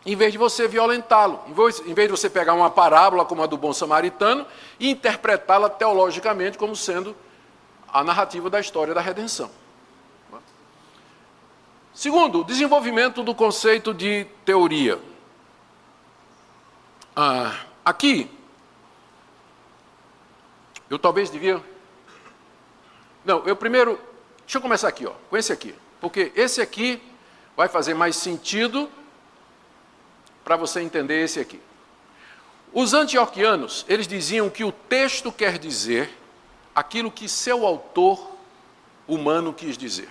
S2: Em vez de você violentá-lo, em vez de você pegar uma parábola como a do bom samaritano e interpretá-la teologicamente como sendo a narrativa da história da redenção. Segundo, desenvolvimento do conceito de teoria. Ah, aqui, eu talvez devia. Não, eu primeiro Deixa eu começar aqui, ó, com esse aqui. Porque esse aqui vai fazer mais sentido para você entender esse aqui. Os antioquianos, eles diziam que o texto quer dizer aquilo que seu autor humano quis dizer.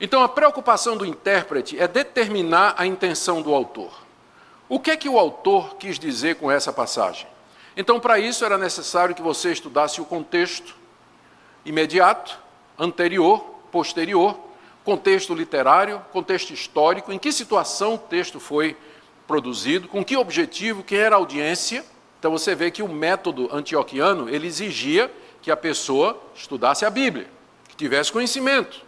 S2: Então, a preocupação do intérprete é determinar a intenção do autor. O que é que o autor quis dizer com essa passagem? Então, para isso era necessário que você estudasse o contexto imediato anterior, posterior, contexto literário, contexto histórico, em que situação o texto foi produzido, com que objetivo, quem era a audiência. Então você vê que o método antioquiano, ele exigia que a pessoa estudasse a Bíblia, que tivesse conhecimento.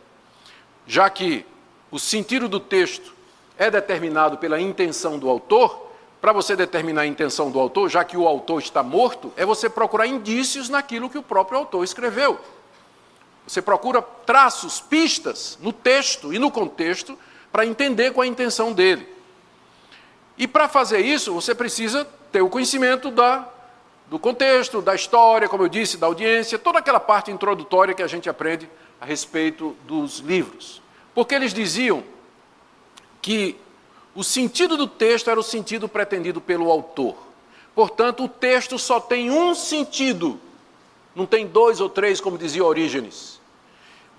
S2: Já que o sentido do texto é determinado pela intenção do autor, para você determinar a intenção do autor, já que o autor está morto, é você procurar indícios naquilo que o próprio autor escreveu. Você procura traços, pistas no texto e no contexto para entender qual é a intenção dele. E para fazer isso, você precisa ter o conhecimento da, do contexto, da história, como eu disse, da audiência, toda aquela parte introdutória que a gente aprende a respeito dos livros. Porque eles diziam que o sentido do texto era o sentido pretendido pelo autor. Portanto, o texto só tem um sentido, não tem dois ou três, como dizia Orígenes.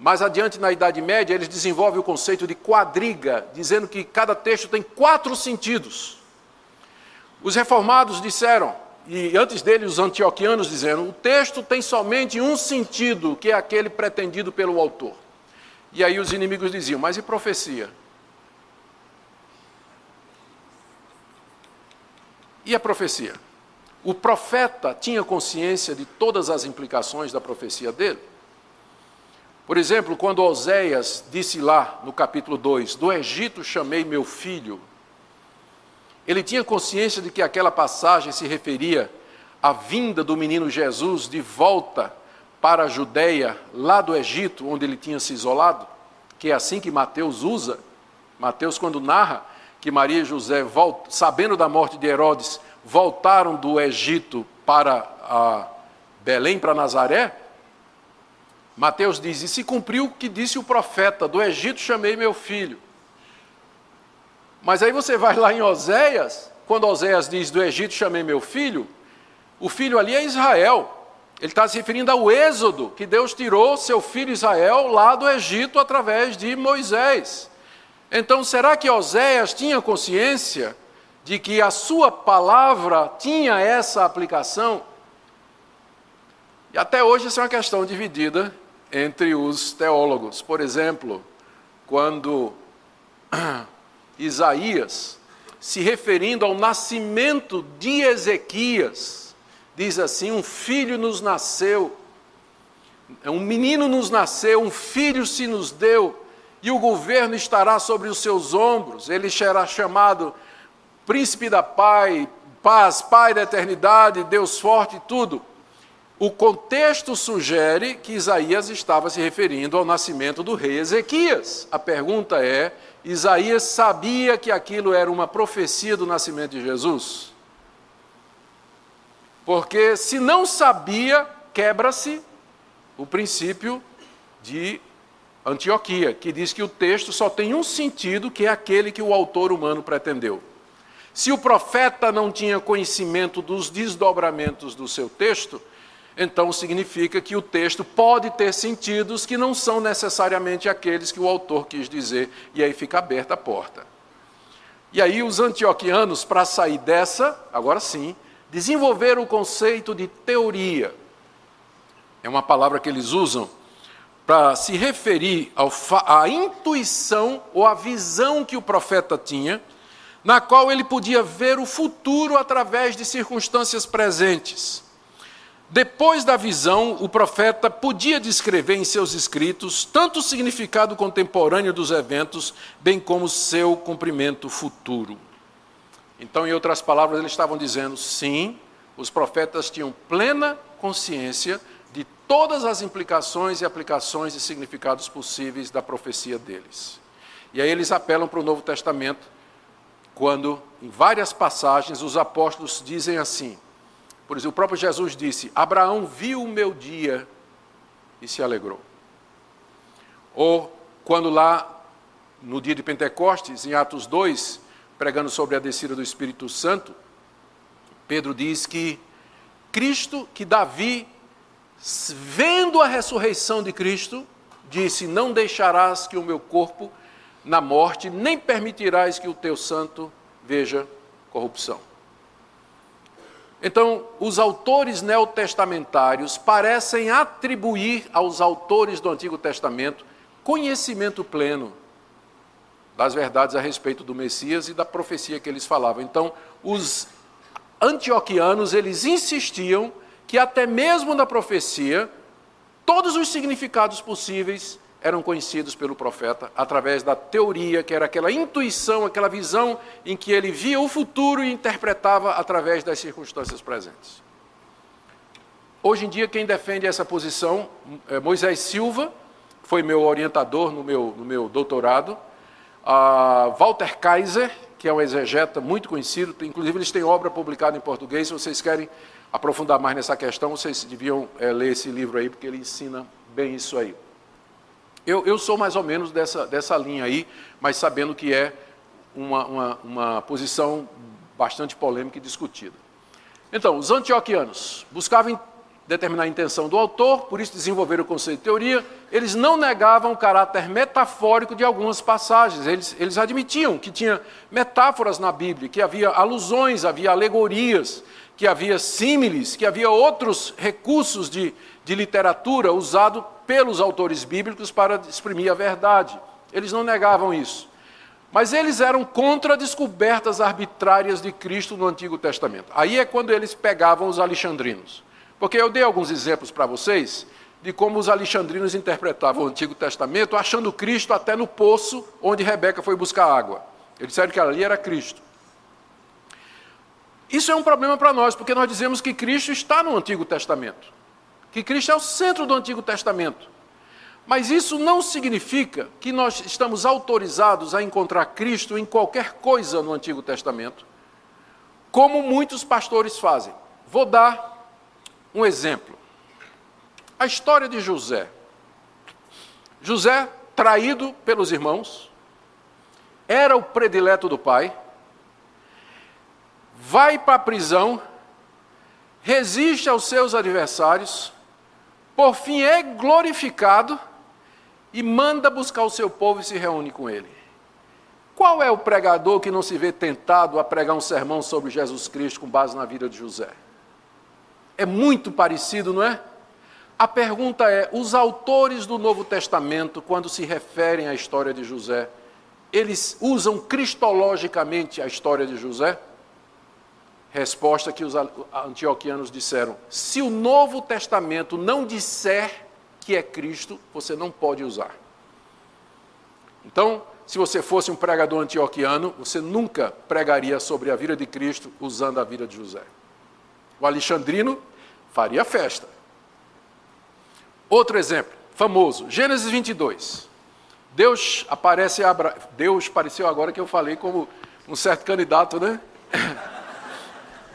S2: Mais adiante, na Idade Média, eles desenvolvem o conceito de quadriga, dizendo que cada texto tem quatro sentidos. Os reformados disseram e antes dele os antioquianos dizendo: o texto tem somente um sentido, que é aquele pretendido pelo autor. E aí os inimigos diziam: mas e profecia? E a profecia? O profeta tinha consciência de todas as implicações da profecia dele? Por exemplo, quando Oséias disse lá no capítulo 2: Do Egito chamei meu filho, ele tinha consciência de que aquela passagem se referia à vinda do menino Jesus de volta para a Judéia, lá do Egito, onde ele tinha se isolado, que é assim que Mateus usa. Mateus, quando narra que Maria e José, sabendo da morte de Herodes, voltaram do Egito para Belém, para Nazaré, Mateus diz: E se cumpriu o que disse o profeta: Do Egito chamei meu filho. Mas aí você vai lá em Oséias, quando Oséias diz: Do Egito chamei meu filho, o filho ali é Israel. Ele está se referindo ao êxodo, que Deus tirou seu filho Israel lá do Egito através de Moisés. Então, será que Oséias tinha consciência de que a sua palavra tinha essa aplicação? E até hoje isso é uma questão dividida entre os teólogos. Por exemplo, quando Isaías, se referindo ao nascimento de Ezequias, diz assim: Um filho nos nasceu, um menino nos nasceu, um filho se nos deu, e o governo estará sobre os seus ombros, ele será chamado Príncipe da Paz, Pai da eternidade, Deus forte e tudo. O contexto sugere que Isaías estava se referindo ao nascimento do rei Ezequias. A pergunta é: Isaías sabia que aquilo era uma profecia do nascimento de Jesus? Porque se não sabia, quebra-se o princípio de Antioquia, que diz que o texto só tem um sentido, que é aquele que o autor humano pretendeu. Se o profeta não tinha conhecimento dos desdobramentos do seu texto, então significa que o texto pode ter sentidos que não são necessariamente aqueles que o autor quis dizer, e aí fica aberta a porta. E aí os antioquianos, para sair dessa, agora sim, desenvolveram o conceito de teoria. É uma palavra que eles usam para se referir à intuição ou à visão que o profeta tinha, na qual ele podia ver o futuro através de circunstâncias presentes. Depois da visão, o profeta podia descrever em seus escritos tanto o significado contemporâneo dos eventos, bem como seu cumprimento futuro. Então, em outras palavras, eles estavam dizendo: sim, os profetas tinham plena consciência de todas as implicações e aplicações e significados possíveis da profecia deles. E aí eles apelam para o Novo Testamento, quando, em várias passagens, os apóstolos dizem assim: por exemplo, o próprio Jesus disse: Abraão viu o meu dia e se alegrou. Ou quando lá, no dia de Pentecostes, em Atos 2, pregando sobre a descida do Espírito Santo, Pedro diz que Cristo, que Davi, vendo a ressurreição de Cristo, disse: Não deixarás que o meu corpo na morte, nem permitirás que o teu santo veja corrupção. Então, os autores neotestamentários parecem atribuir aos autores do Antigo Testamento conhecimento pleno das verdades a respeito do Messias e da profecia que eles falavam. Então, os antioquianos, eles insistiam que até mesmo na profecia, todos os significados possíveis eram conhecidos pelo profeta através da teoria, que era aquela intuição, aquela visão em que ele via o futuro e interpretava através das circunstâncias presentes. Hoje em dia, quem defende essa posição é Moisés Silva, foi meu orientador no meu, no meu doutorado, a Walter Kaiser, que é um exegeta muito conhecido, inclusive eles têm obra publicada em português, se vocês querem aprofundar mais nessa questão, vocês deviam é, ler esse livro aí, porque ele ensina bem isso aí. Eu, eu sou mais ou menos dessa, dessa linha aí, mas sabendo que é uma, uma, uma posição bastante polêmica e discutida. Então, os antioquianos buscavam determinar a intenção do autor, por isso desenvolveram o conceito de teoria. Eles não negavam o caráter metafórico de algumas passagens, eles, eles admitiam que tinha metáforas na Bíblia, que havia alusões, havia alegorias, que havia símiles, que havia outros recursos de, de literatura usado pelos autores bíblicos para exprimir a verdade. Eles não negavam isso. Mas eles eram contra descobertas arbitrárias de Cristo no Antigo Testamento. Aí é quando eles pegavam os alexandrinos. Porque eu dei alguns exemplos para vocês de como os alexandrinos interpretavam o Antigo Testamento, achando Cristo até no poço onde Rebeca foi buscar água. Eles disseram que ali era Cristo. Isso é um problema para nós, porque nós dizemos que Cristo está no Antigo Testamento. Que Cristo é o centro do Antigo Testamento. Mas isso não significa que nós estamos autorizados a encontrar Cristo em qualquer coisa no Antigo Testamento, como muitos pastores fazem. Vou dar um exemplo. A história de José. José, traído pelos irmãos, era o predileto do pai, vai para a prisão, resiste aos seus adversários, por fim é glorificado e manda buscar o seu povo e se reúne com ele. Qual é o pregador que não se vê tentado a pregar um sermão sobre Jesus Cristo com base na vida de José? É muito parecido, não é? A pergunta é: os autores do Novo Testamento, quando se referem à história de José, eles usam cristologicamente a história de José? Resposta que os antioquianos disseram: se o Novo Testamento não disser que é Cristo, você não pode usar. Então, se você fosse um pregador antioquiano, você nunca pregaria sobre a vida de Cristo usando a vida de José. O alexandrino faria festa. Outro exemplo, famoso, Gênesis 22. Deus aparece a Abra... Deus pareceu agora que eu falei como um certo candidato, né?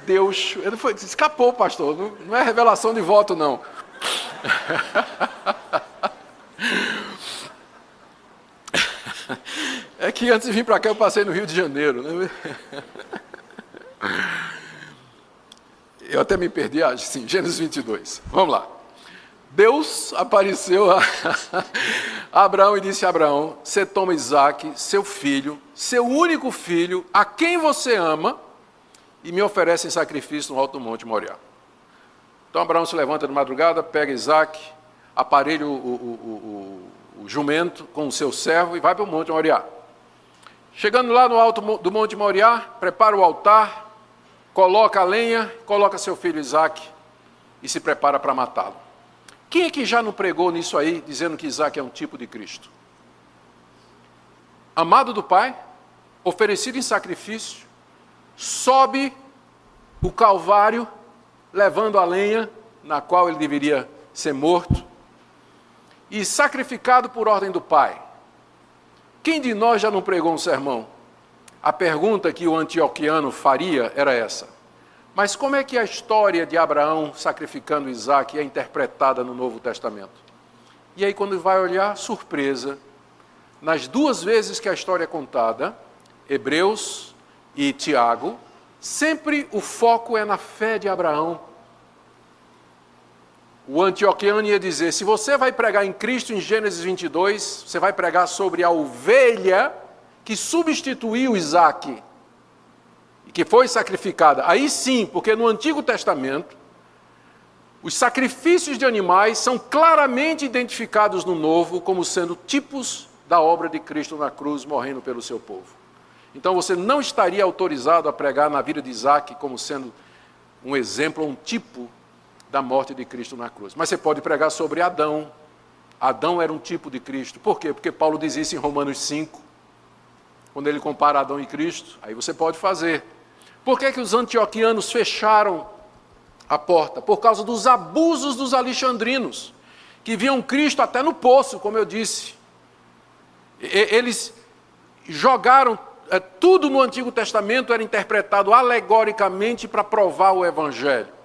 S2: Deus, ele foi, escapou, pastor, não, não é revelação de voto, não. É que antes de vir para cá eu passei no Rio de Janeiro. Né? Eu até me perdi, ah, sim, Gênesis 22. Vamos lá. Deus apareceu a Abraão e disse a Abraão: Você toma Isaac, seu filho, seu único filho, a quem você ama, e me oferece em sacrifício no alto monte Moriá. Então Abraão se levanta de madrugada, pega Isaac, aparelha o, o, o, o jumento com o seu servo e vai para o Monte Moriá. Chegando lá no alto do Monte Moriá, prepara o altar, coloca a lenha, coloca seu filho Isaac e se prepara para matá-lo. Quem é que já não pregou nisso aí, dizendo que Isaac é um tipo de Cristo? Amado do Pai, oferecido em sacrifício, sobe o Calvário levando a lenha na qual ele deveria ser morto e sacrificado por ordem do Pai. Quem de nós já não pregou um sermão? A pergunta que o antioquiano faria era essa: Mas como é que a história de Abraão sacrificando Isaac é interpretada no Novo Testamento? E aí, quando vai olhar, surpresa, nas duas vezes que a história é contada, Hebreus e Tiago, sempre o foco é na fé de Abraão o antioquiano ia dizer: se você vai pregar em Cristo em Gênesis 22, você vai pregar sobre a ovelha que substituiu Isaac e que foi sacrificada. Aí sim, porque no Antigo Testamento, os sacrifícios de animais são claramente identificados no Novo como sendo tipos da obra de Cristo na cruz, morrendo pelo seu povo. Então você não estaria autorizado a pregar na vida de Isaac como sendo um exemplo, um tipo da morte de Cristo na cruz. Mas você pode pregar sobre Adão. Adão era um tipo de Cristo. Por quê? Porque Paulo diz isso em Romanos 5, quando ele compara Adão e Cristo. Aí você pode fazer. Por que, que os antioquianos fecharam a porta? Por causa dos abusos dos alexandrinos, que viam Cristo até no poço, como eu disse. Eles jogaram tudo no Antigo Testamento era interpretado alegoricamente para provar o Evangelho.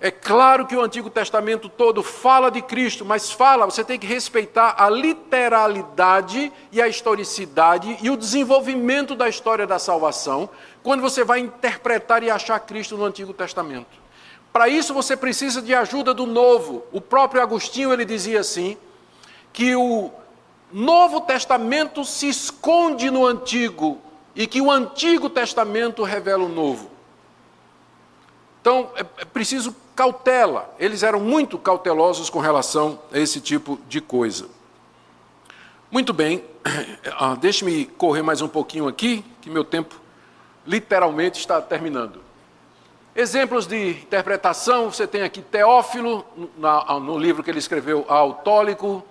S2: É claro que o Antigo Testamento todo fala de Cristo, mas fala, você tem que respeitar a literalidade e a historicidade e o desenvolvimento da história da salvação, quando você vai interpretar e achar Cristo no Antigo Testamento. Para isso você precisa de ajuda do novo. O próprio Agostinho ele dizia assim que o Novo Testamento se esconde no Antigo e que o Antigo Testamento revela o Novo. Então é, é preciso cautela. Eles eram muito cautelosos com relação a esse tipo de coisa. Muito bem, ah, deixe-me correr mais um pouquinho aqui, que meu tempo literalmente está terminando. Exemplos de interpretação, você tem aqui Teófilo, no livro que ele escreveu, Autólico,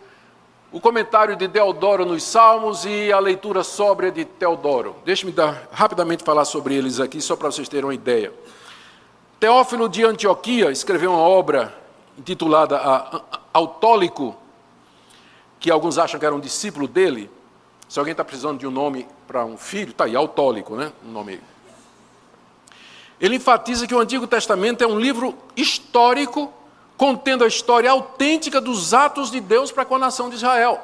S2: o comentário de Deodoro nos Salmos e a leitura sóbria de Teodoro. Deixe-me rapidamente falar sobre eles aqui, só para vocês terem uma ideia. Teófilo de Antioquia escreveu uma obra intitulada Autólico, que alguns acham que era um discípulo dele. Se alguém está precisando de um nome para um filho, está aí, Autólico, né? Um nome. Ele enfatiza que o Antigo Testamento é um livro histórico contendo a história autêntica dos atos de Deus para com a nação de Israel.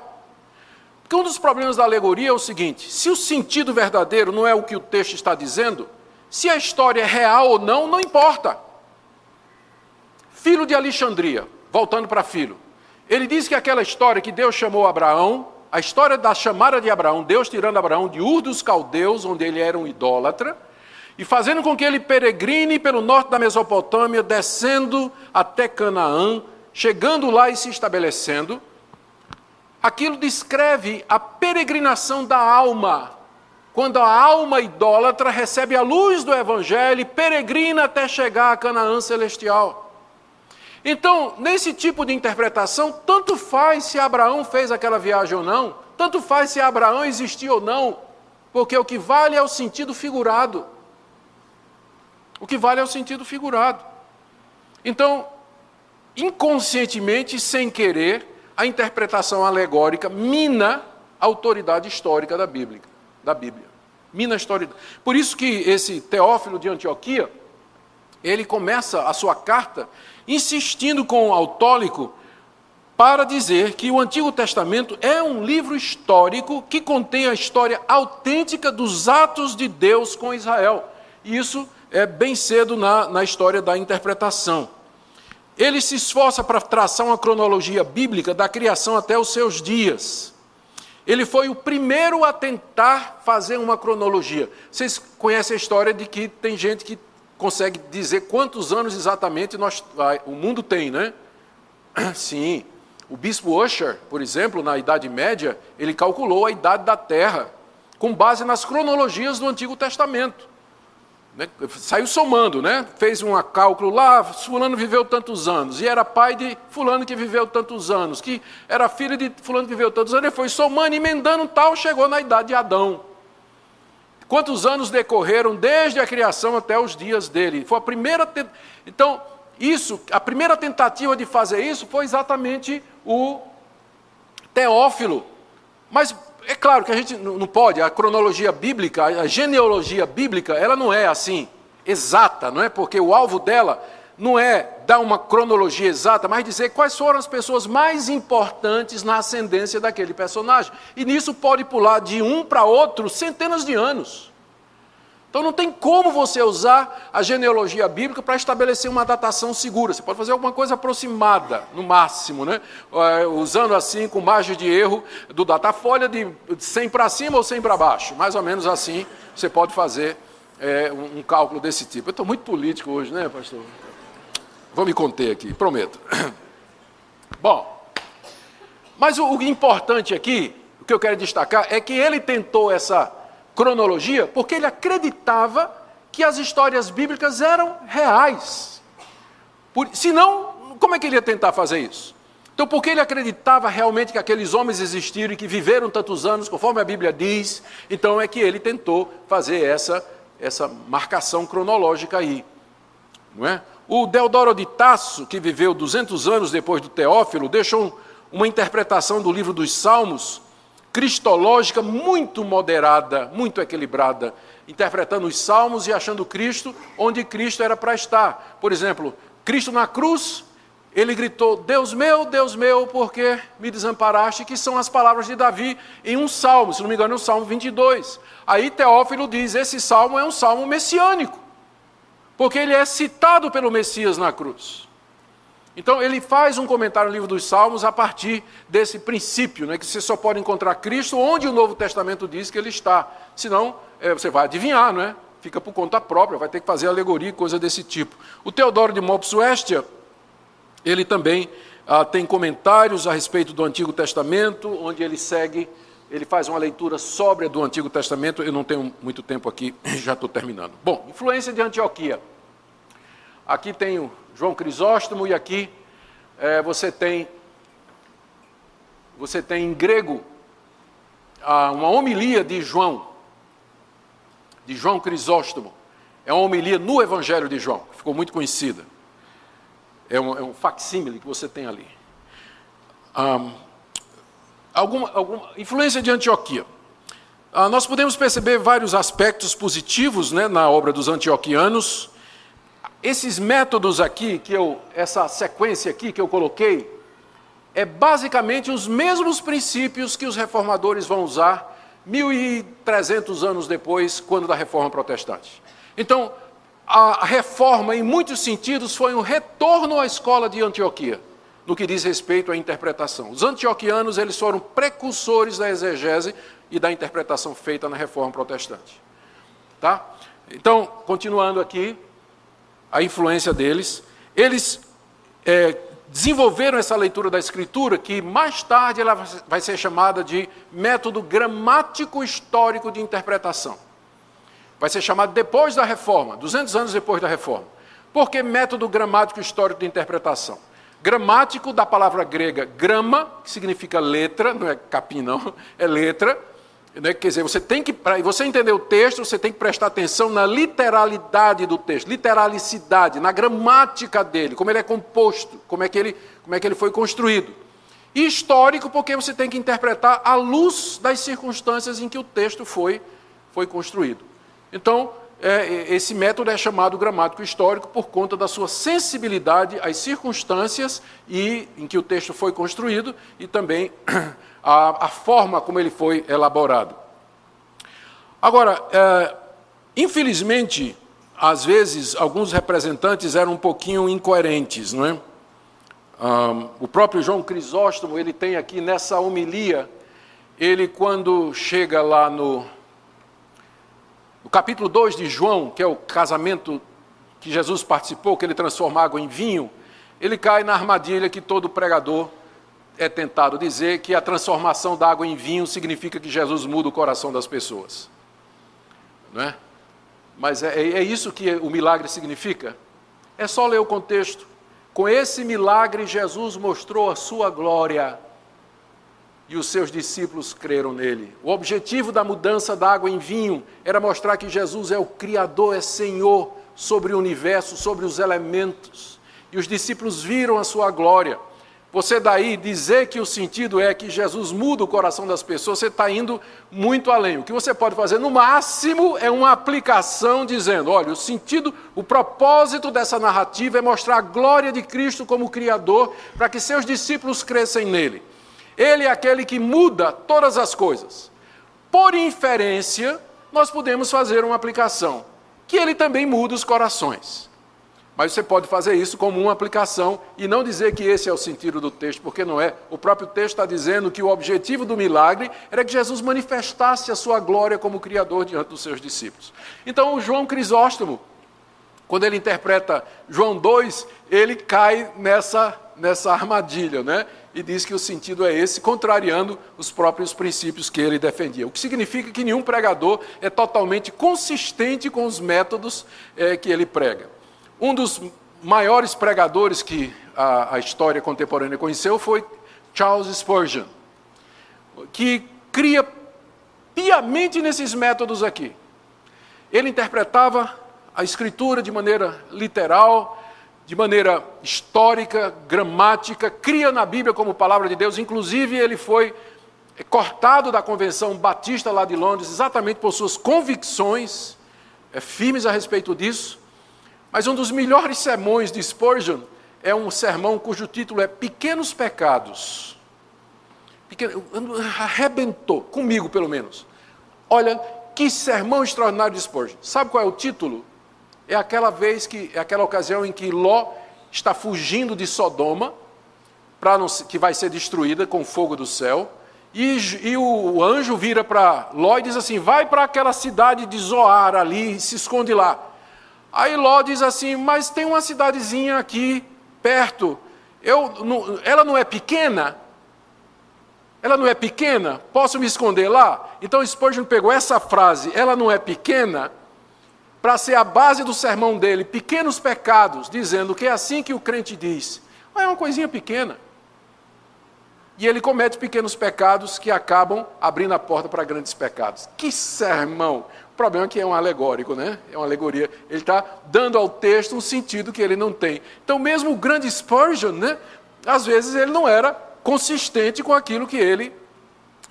S2: Porque um dos problemas da alegoria é o seguinte: se o sentido verdadeiro não é o que o texto está dizendo, se a história é real ou não, não importa. Filho de Alexandria, voltando para filho, ele diz que aquela história que Deus chamou Abraão, a história da chamada de Abraão, Deus tirando Abraão de Ur dos Caldeus, onde ele era um idólatra, e fazendo com que ele peregrine pelo norte da Mesopotâmia, descendo até Canaã, chegando lá e se estabelecendo. Aquilo descreve a peregrinação da alma, quando a alma idólatra recebe a luz do Evangelho e peregrina até chegar a Canaã celestial. Então, nesse tipo de interpretação, tanto faz se Abraão fez aquela viagem ou não, tanto faz se Abraão existiu ou não, porque o que vale é o sentido figurado. O que vale é o sentido figurado. Então, inconscientemente, sem querer, a interpretação alegórica mina a autoridade histórica da Bíblia. Da Bíblia. Mina a história. Por isso que esse Teófilo de Antioquia, ele começa a sua carta insistindo com o autólico para dizer que o Antigo Testamento é um livro histórico que contém a história autêntica dos atos de Deus com Israel. Isso é bem cedo na, na história da interpretação. Ele se esforça para traçar uma cronologia bíblica da criação até os seus dias. Ele foi o primeiro a tentar fazer uma cronologia. Vocês conhecem a história de que tem gente que consegue dizer quantos anos exatamente nós, o mundo tem, né? Sim. O bispo Usher, por exemplo, na Idade Média, ele calculou a idade da Terra com base nas cronologias do Antigo Testamento. Né? Saiu somando, né? Fez um cálculo lá, fulano viveu tantos anos, e era pai de fulano que viveu tantos anos, que era filho de fulano que viveu tantos anos, ele foi somando, emendando tal, chegou na idade de Adão. Quantos anos decorreram desde a criação até os dias dele? Foi a primeira. Então, isso, a primeira tentativa de fazer isso foi exatamente o Teófilo. Mas é claro que a gente não pode, a cronologia bíblica, a genealogia bíblica, ela não é assim, exata, não é? Porque o alvo dela não é dar uma cronologia exata, mas dizer quais foram as pessoas mais importantes na ascendência daquele personagem. E nisso pode pular de um para outro centenas de anos. Então não tem como você usar a genealogia bíblica para estabelecer uma datação segura. Você pode fazer alguma coisa aproximada, no máximo, né? É, usando assim, com margem de erro do datafolha de 100 para cima ou 100 para baixo. Mais ou menos assim você pode fazer é, um, cálculo desse tipo. Eu estou muito político hoje, né, pastor? Vou me conter aqui, prometo. Bom, mas o, o importante aqui, o que eu quero destacar, é que ele tentou essa cronologia porque ele acreditava que as histórias bíblicas eram reais. Por, senão, como é que ele ia tentar fazer isso? Então, porque ele acreditava realmente que aqueles homens existiram e que viveram tantos anos, conforme a Bíblia diz, então é que ele tentou fazer essa, essa marcação cronológica aí. Não é? O Deodoro de Tasso, que viveu 200 anos depois do Teófilo, deixou uma interpretação do livro dos Salmos cristológica muito moderada, muito equilibrada, interpretando os salmos e achando Cristo onde Cristo era para estar. Por exemplo, Cristo na cruz, ele gritou: Deus meu, Deus meu, por que me desamparaste? Que são as palavras de Davi em um salmo, se não me engano, é o salmo 22. Aí Teófilo diz: esse salmo é um salmo messiânico. porque ele é citado pelo Messias na cruz. Então ele faz um comentário no livro dos Salmos a partir desse princípio, né, que você só pode encontrar Cristo onde o Novo Testamento diz que ele está. Senão, é, você vai adivinhar, não é? Fica por conta própria, vai ter que fazer alegoria, coisa desse tipo. O Teodoro de Mopsuestia, ele também ah, tem comentários a respeito do Antigo Testamento, onde ele segue, ele faz uma leitura sóbria do Antigo Testamento. Eu não tenho muito tempo aqui, já estou terminando. Bom, influência de Antioquia. Aqui tem o João Crisóstomo e aqui é, você tem você tem em grego ah, uma homilia de João, de João Crisóstomo. É uma homilia no Evangelho de João, que ficou muito conhecida. É um, é um facsímile que você tem ali. Um, alguma, alguma influência de Antioquia. Ah, nós podemos perceber vários aspectos positivos né, na obra dos antioquianos. Esses métodos aqui, que eu, essa sequência aqui que eu coloquei, é basicamente os mesmos princípios que os reformadores vão usar 1.300 anos depois, quando da reforma protestante. Então, a reforma, em muitos sentidos, foi um retorno à escola de Antioquia, no que diz respeito à interpretação. Os antioquianos, eles foram precursores da exegese e da interpretação feita na reforma protestante. Tá? Então, continuando aqui, a influência deles, eles é, desenvolveram essa leitura da Escritura, que mais tarde ela vai ser chamada de método gramático histórico de interpretação. Vai ser chamado depois da reforma, 200 anos depois da reforma. Por que método gramático histórico de interpretação? Gramático da palavra grega grama, que significa letra, não é capim não, é letra, né? Quer dizer, você tem que, para você entender o texto, você tem que prestar atenção na literalidade do texto, literalicidade, na gramática dele, como ele é composto, como é que ele, como é que ele foi construído. E histórico, porque você tem que interpretar à luz das circunstâncias em que o texto foi, foi construído. Então, é, esse método é chamado gramático histórico por conta da sua sensibilidade às circunstâncias e, em que o texto foi construído e também a, a forma como ele foi elaborado. Agora, é, infelizmente, às vezes, alguns representantes eram um pouquinho incoerentes, não é? O próprio João Crisóstomo, ele tem aqui nessa homilia, ele quando chega lá no, no capítulo 2 de João, que é o casamento que Jesus participou, que ele transforma água em vinho, ele cai na armadilha que todo pregador é tentado dizer que a transformação da água em vinho significa que Jesus muda o coração das pessoas. Não é? Mas é, é isso que o milagre significa? É só ler o contexto. Com esse milagre, Jesus mostrou a sua glória e os seus discípulos creram nele. O objetivo da mudança da água em vinho era mostrar que Jesus é o Criador, é Senhor sobre o universo, sobre os elementos. E os discípulos viram a sua glória. Você daí dizer que o sentido é que Jesus muda o coração das pessoas, você está indo muito além. O que você pode fazer, no máximo, é uma aplicação dizendo: olha, o sentido, o propósito dessa narrativa é mostrar a glória de Cristo como Criador, para que seus discípulos cresçam nele. Ele é aquele que muda todas as coisas. Por inferência, nós podemos fazer uma aplicação, que ele também muda os corações. Mas você pode fazer isso como uma aplicação e não dizer que esse é o sentido do texto, porque não é. O próprio texto está dizendo que o objetivo do milagre era que Jesus manifestasse a sua glória como Criador diante dos seus discípulos. Então, o João Crisóstomo, quando ele interpreta João 2, ele cai nessa, nessa armadilha, né? E diz que o sentido é esse, contrariando os próprios princípios que ele defendia. O que significa que nenhum pregador é totalmente consistente com os métodos é, que ele prega. Um dos maiores pregadores que a, a história contemporânea conheceu foi Charles Spurgeon, que cria piamente nesses métodos aqui. Ele interpretava a escritura de maneira literal, de maneira histórica, gramática, cria na Bíblia como palavra de Deus. Inclusive, ele foi cortado da convenção batista lá de Londres, exatamente por suas convicções é, firmes a respeito disso. Mas um dos melhores sermões de Spurgeon é um sermão cujo título é Pequenos Pecados. Pequeno, arrebentou, comigo pelo menos. Olha, que sermão extraordinário de Spurgeon. Sabe qual é o título? é aquela vez que é aquela ocasião em que Ló está fugindo de Sodoma, para que vai ser destruída com fogo do céu. E, e o anjo vira para Ló e diz assim: vai para aquela cidade de Zoar ali se esconde lá. Aí Ló diz assim: mas tem uma cidadezinha aqui perto. Eu, não, ela não é pequena? Ela não é pequena? Posso me esconder lá? Então Spurgeon pegou essa frase, ela não é pequena, para ser a base do sermão dele, pequenos pecados, dizendo que é assim que o crente diz. é uma coisinha pequena. E ele comete pequenos pecados que acabam abrindo a porta para grandes pecados. Que sermão! Problema é que é um alegórico, né? É uma alegoria. Ele está dando ao texto um sentido que ele não tem. Então, mesmo o grande Spurgeon, né? Às vezes ele não era consistente com aquilo que ele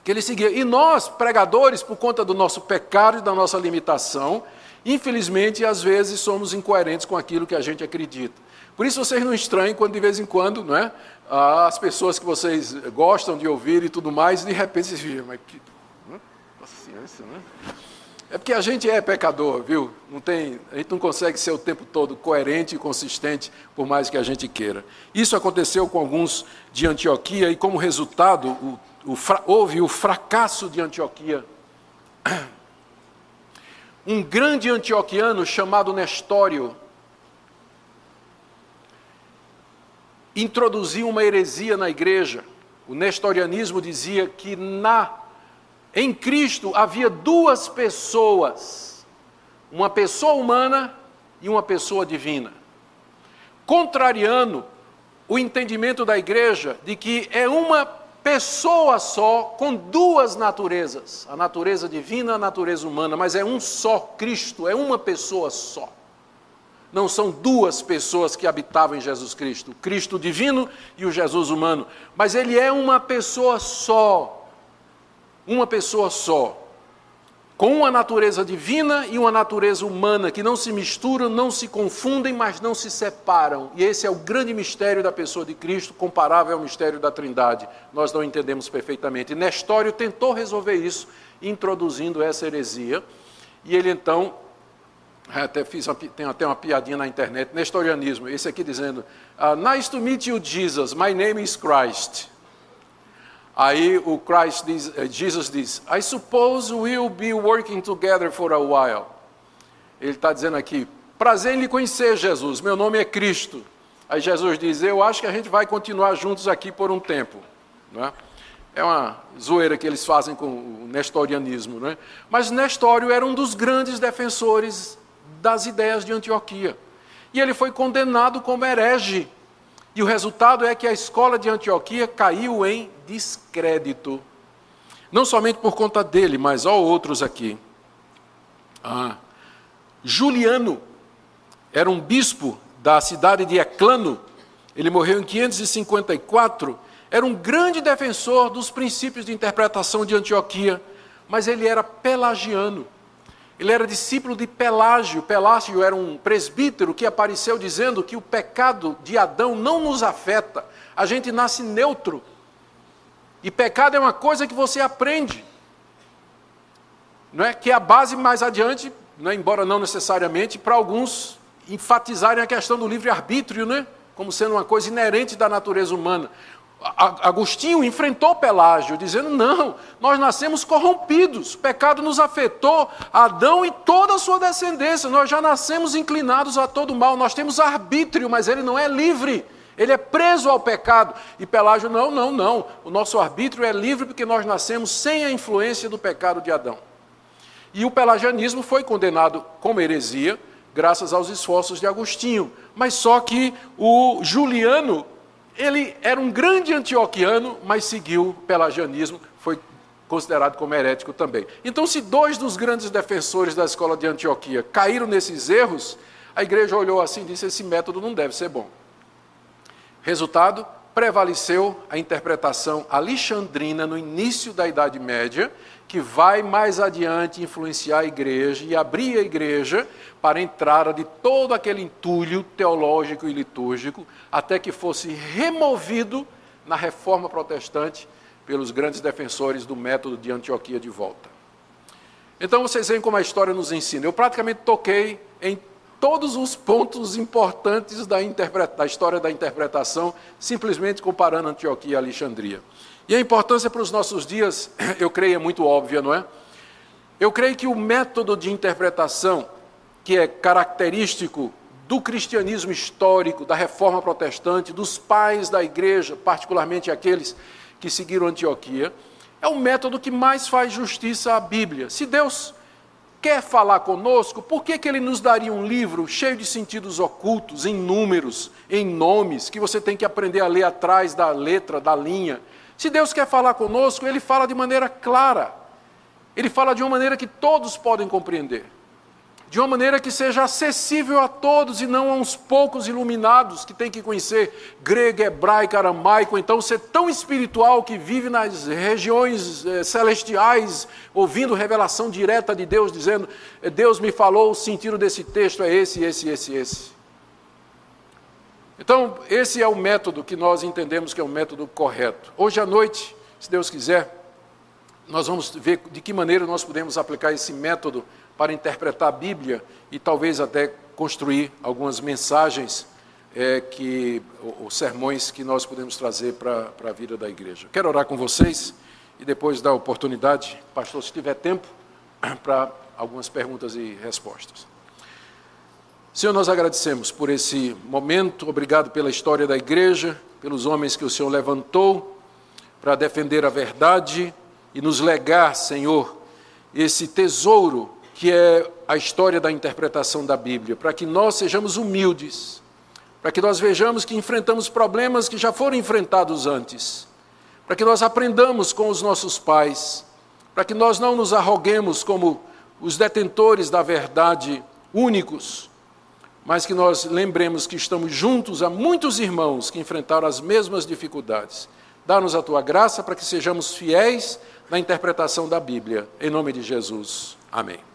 S2: que ele seguia. E nós, pregadores, por conta do nosso pecado e da nossa limitação, infelizmente, às vezes somos incoerentes com aquilo que a gente acredita. Por isso vocês não estranhem quando de vez em quando, não é? As pessoas que vocês gostam de ouvir e tudo mais, de repente vocês dizem, mas que né? paciência, né? É porque a gente é pecador, viu? Não tem, a gente não consegue ser o tempo todo coerente e consistente, por mais que a gente queira. Isso aconteceu com alguns de Antioquia e, como resultado, o, o, houve o fracasso de Antioquia. Um grande antioquiano chamado Nestório introduziu uma heresia na igreja. O nestorianismo dizia que na em Cristo havia duas pessoas, uma pessoa humana e uma pessoa divina. Contrariando o entendimento da igreja de que é uma pessoa só com duas naturezas, a natureza divina e a natureza humana, mas é um só Cristo, é uma pessoa só. Não são duas pessoas que habitavam em Jesus Cristo, o Cristo divino e o Jesus humano, mas ele é uma pessoa só. Uma pessoa só. Com uma natureza divina e uma natureza humana que não se misturam, não se confundem, mas não se separam. E esse é o grande mistério da pessoa de Cristo, comparável ao mistério da Trindade. Nós não entendemos perfeitamente. Nestório tentou resolver isso, introduzindo essa heresia. E ele então até fiz uma, tem até uma piadinha na internet, nestorianismo, esse aqui dizendo, uh, Nice to meet you, Jesus, my name is Christ. Aí o Christ diz, uh, Jesus diz, I suppose we'll be working together for a while. Ele está dizendo aqui, prazer em lhe conhecer, Jesus, meu nome é Cristo. Aí Jesus diz, eu acho que a gente vai continuar juntos aqui por um tempo. Não é? É uma zoeira que eles fazem com o nestorianismo. Né? Mas Nestório era um dos grandes defensores das ideias de Antioquia. E ele foi condenado como herege. E o resultado é que a escola de Antioquia caiu em descrédito. Não somente por conta dele, mas há outros aqui. Ah, Juliano era um bispo da cidade de Eclano. Ele morreu em 554. Era um grande defensor dos princípios de interpretação de Antioquia, mas ele era pelagiano. Ele era discípulo de Pelágio. Pelágio era um presbítero que apareceu dizendo que o pecado de Adão não nos afeta. A gente nasce neutro. E pecado é uma coisa que você aprende. Não é? Que é a base mais adiante, não é? embora não necessariamente, para alguns enfatizarem a questão do livre-arbítrio, né? como sendo uma coisa inerente da natureza humana. Agostinho enfrentou Pelágio, dizendo: não, nós nascemos corrompidos, o pecado nos afetou, Adão e toda a sua descendência, nós já nascemos inclinados a todo mal, nós temos arbítrio, mas ele não é livre, ele é preso ao pecado. E Pelágio: não, não, não, o nosso arbítrio é livre porque nós nascemos sem a influência do pecado de Adão. E o pelagianismo foi condenado como heresia, graças aos esforços de Agostinho, mas só que o Juliano ele era um grande antioquiano, mas seguiu pelagianismo, foi considerado como herético também. Então, se dois dos grandes defensores da escola de Antioquia caíram nesses erros, a igreja olhou assim e disse: esse método não deve ser bom. Resultado: prevaleceu a interpretação alexandrina no início da Idade Média, que vai mais adiante influenciar a igreja e abrir a igreja para a entrada de todo aquele entulho teológico e litúrgico, até que fosse removido na reforma protestante pelos grandes defensores do método de Antioquia de volta. Então vocês veem como a história nos ensina. Eu praticamente toquei em todos os pontos importantes da, da, história da interpretação, simplesmente comparando Antioquia e Alexandria. E a importância para os nossos dias, eu creio, é muito óbvia, não é? Eu creio que o método de interpretação, que é característico do cristianismo histórico, da reforma protestante, dos pais da igreja, particularmente aqueles que seguiram Antioquia, é o método que mais faz justiça à Bíblia. Se Deus quer falar conosco, por que, que ele nos daria um livro cheio de sentidos ocultos, em números, em nomes, que você tem que aprender a ler atrás da letra, da linha? Se Deus quer falar conosco, ele fala de maneira clara. Ele fala de uma maneira que todos podem compreender. De uma maneira que seja acessível a todos e não a uns poucos iluminados que têm que conhecer grego, hebraico, aramaico, então ser tão espiritual que vive nas regiões eh, celestiais, ouvindo revelação direta de Deus, dizendo: Deus me falou, o sentido desse texto é esse, esse, esse, esse. Então, esse é o método que nós entendemos que é o método correto. Hoje à noite, se Deus quiser, nós vamos ver de que maneira nós podemos aplicar esse método para interpretar a Bíblia e talvez até construir algumas mensagens é, que os sermões que nós podemos trazer para a vida da igreja. Quero orar com vocês e depois dar oportunidade, pastor, se tiver tempo, para algumas perguntas e respostas. Senhor, nós agradecemos por esse momento, obrigado pela história da igreja, pelos homens que o Senhor levantou para defender a verdade e nos legar, Senhor, esse tesouro que é a história da interpretação da Bíblia, para que nós sejamos humildes, para que nós vejamos que enfrentamos problemas que já foram enfrentados antes, para que nós aprendamos com os nossos pais, para que nós não nos arroguemos como os detentores da verdade únicos, mas que nós lembremos que estamos juntos a muitos irmãos que enfrentaram as mesmas dificuldades. Dá-nos a tua graça para que sejamos fiéis na interpretação da Bíblia. Em nome de Jesus. Amém.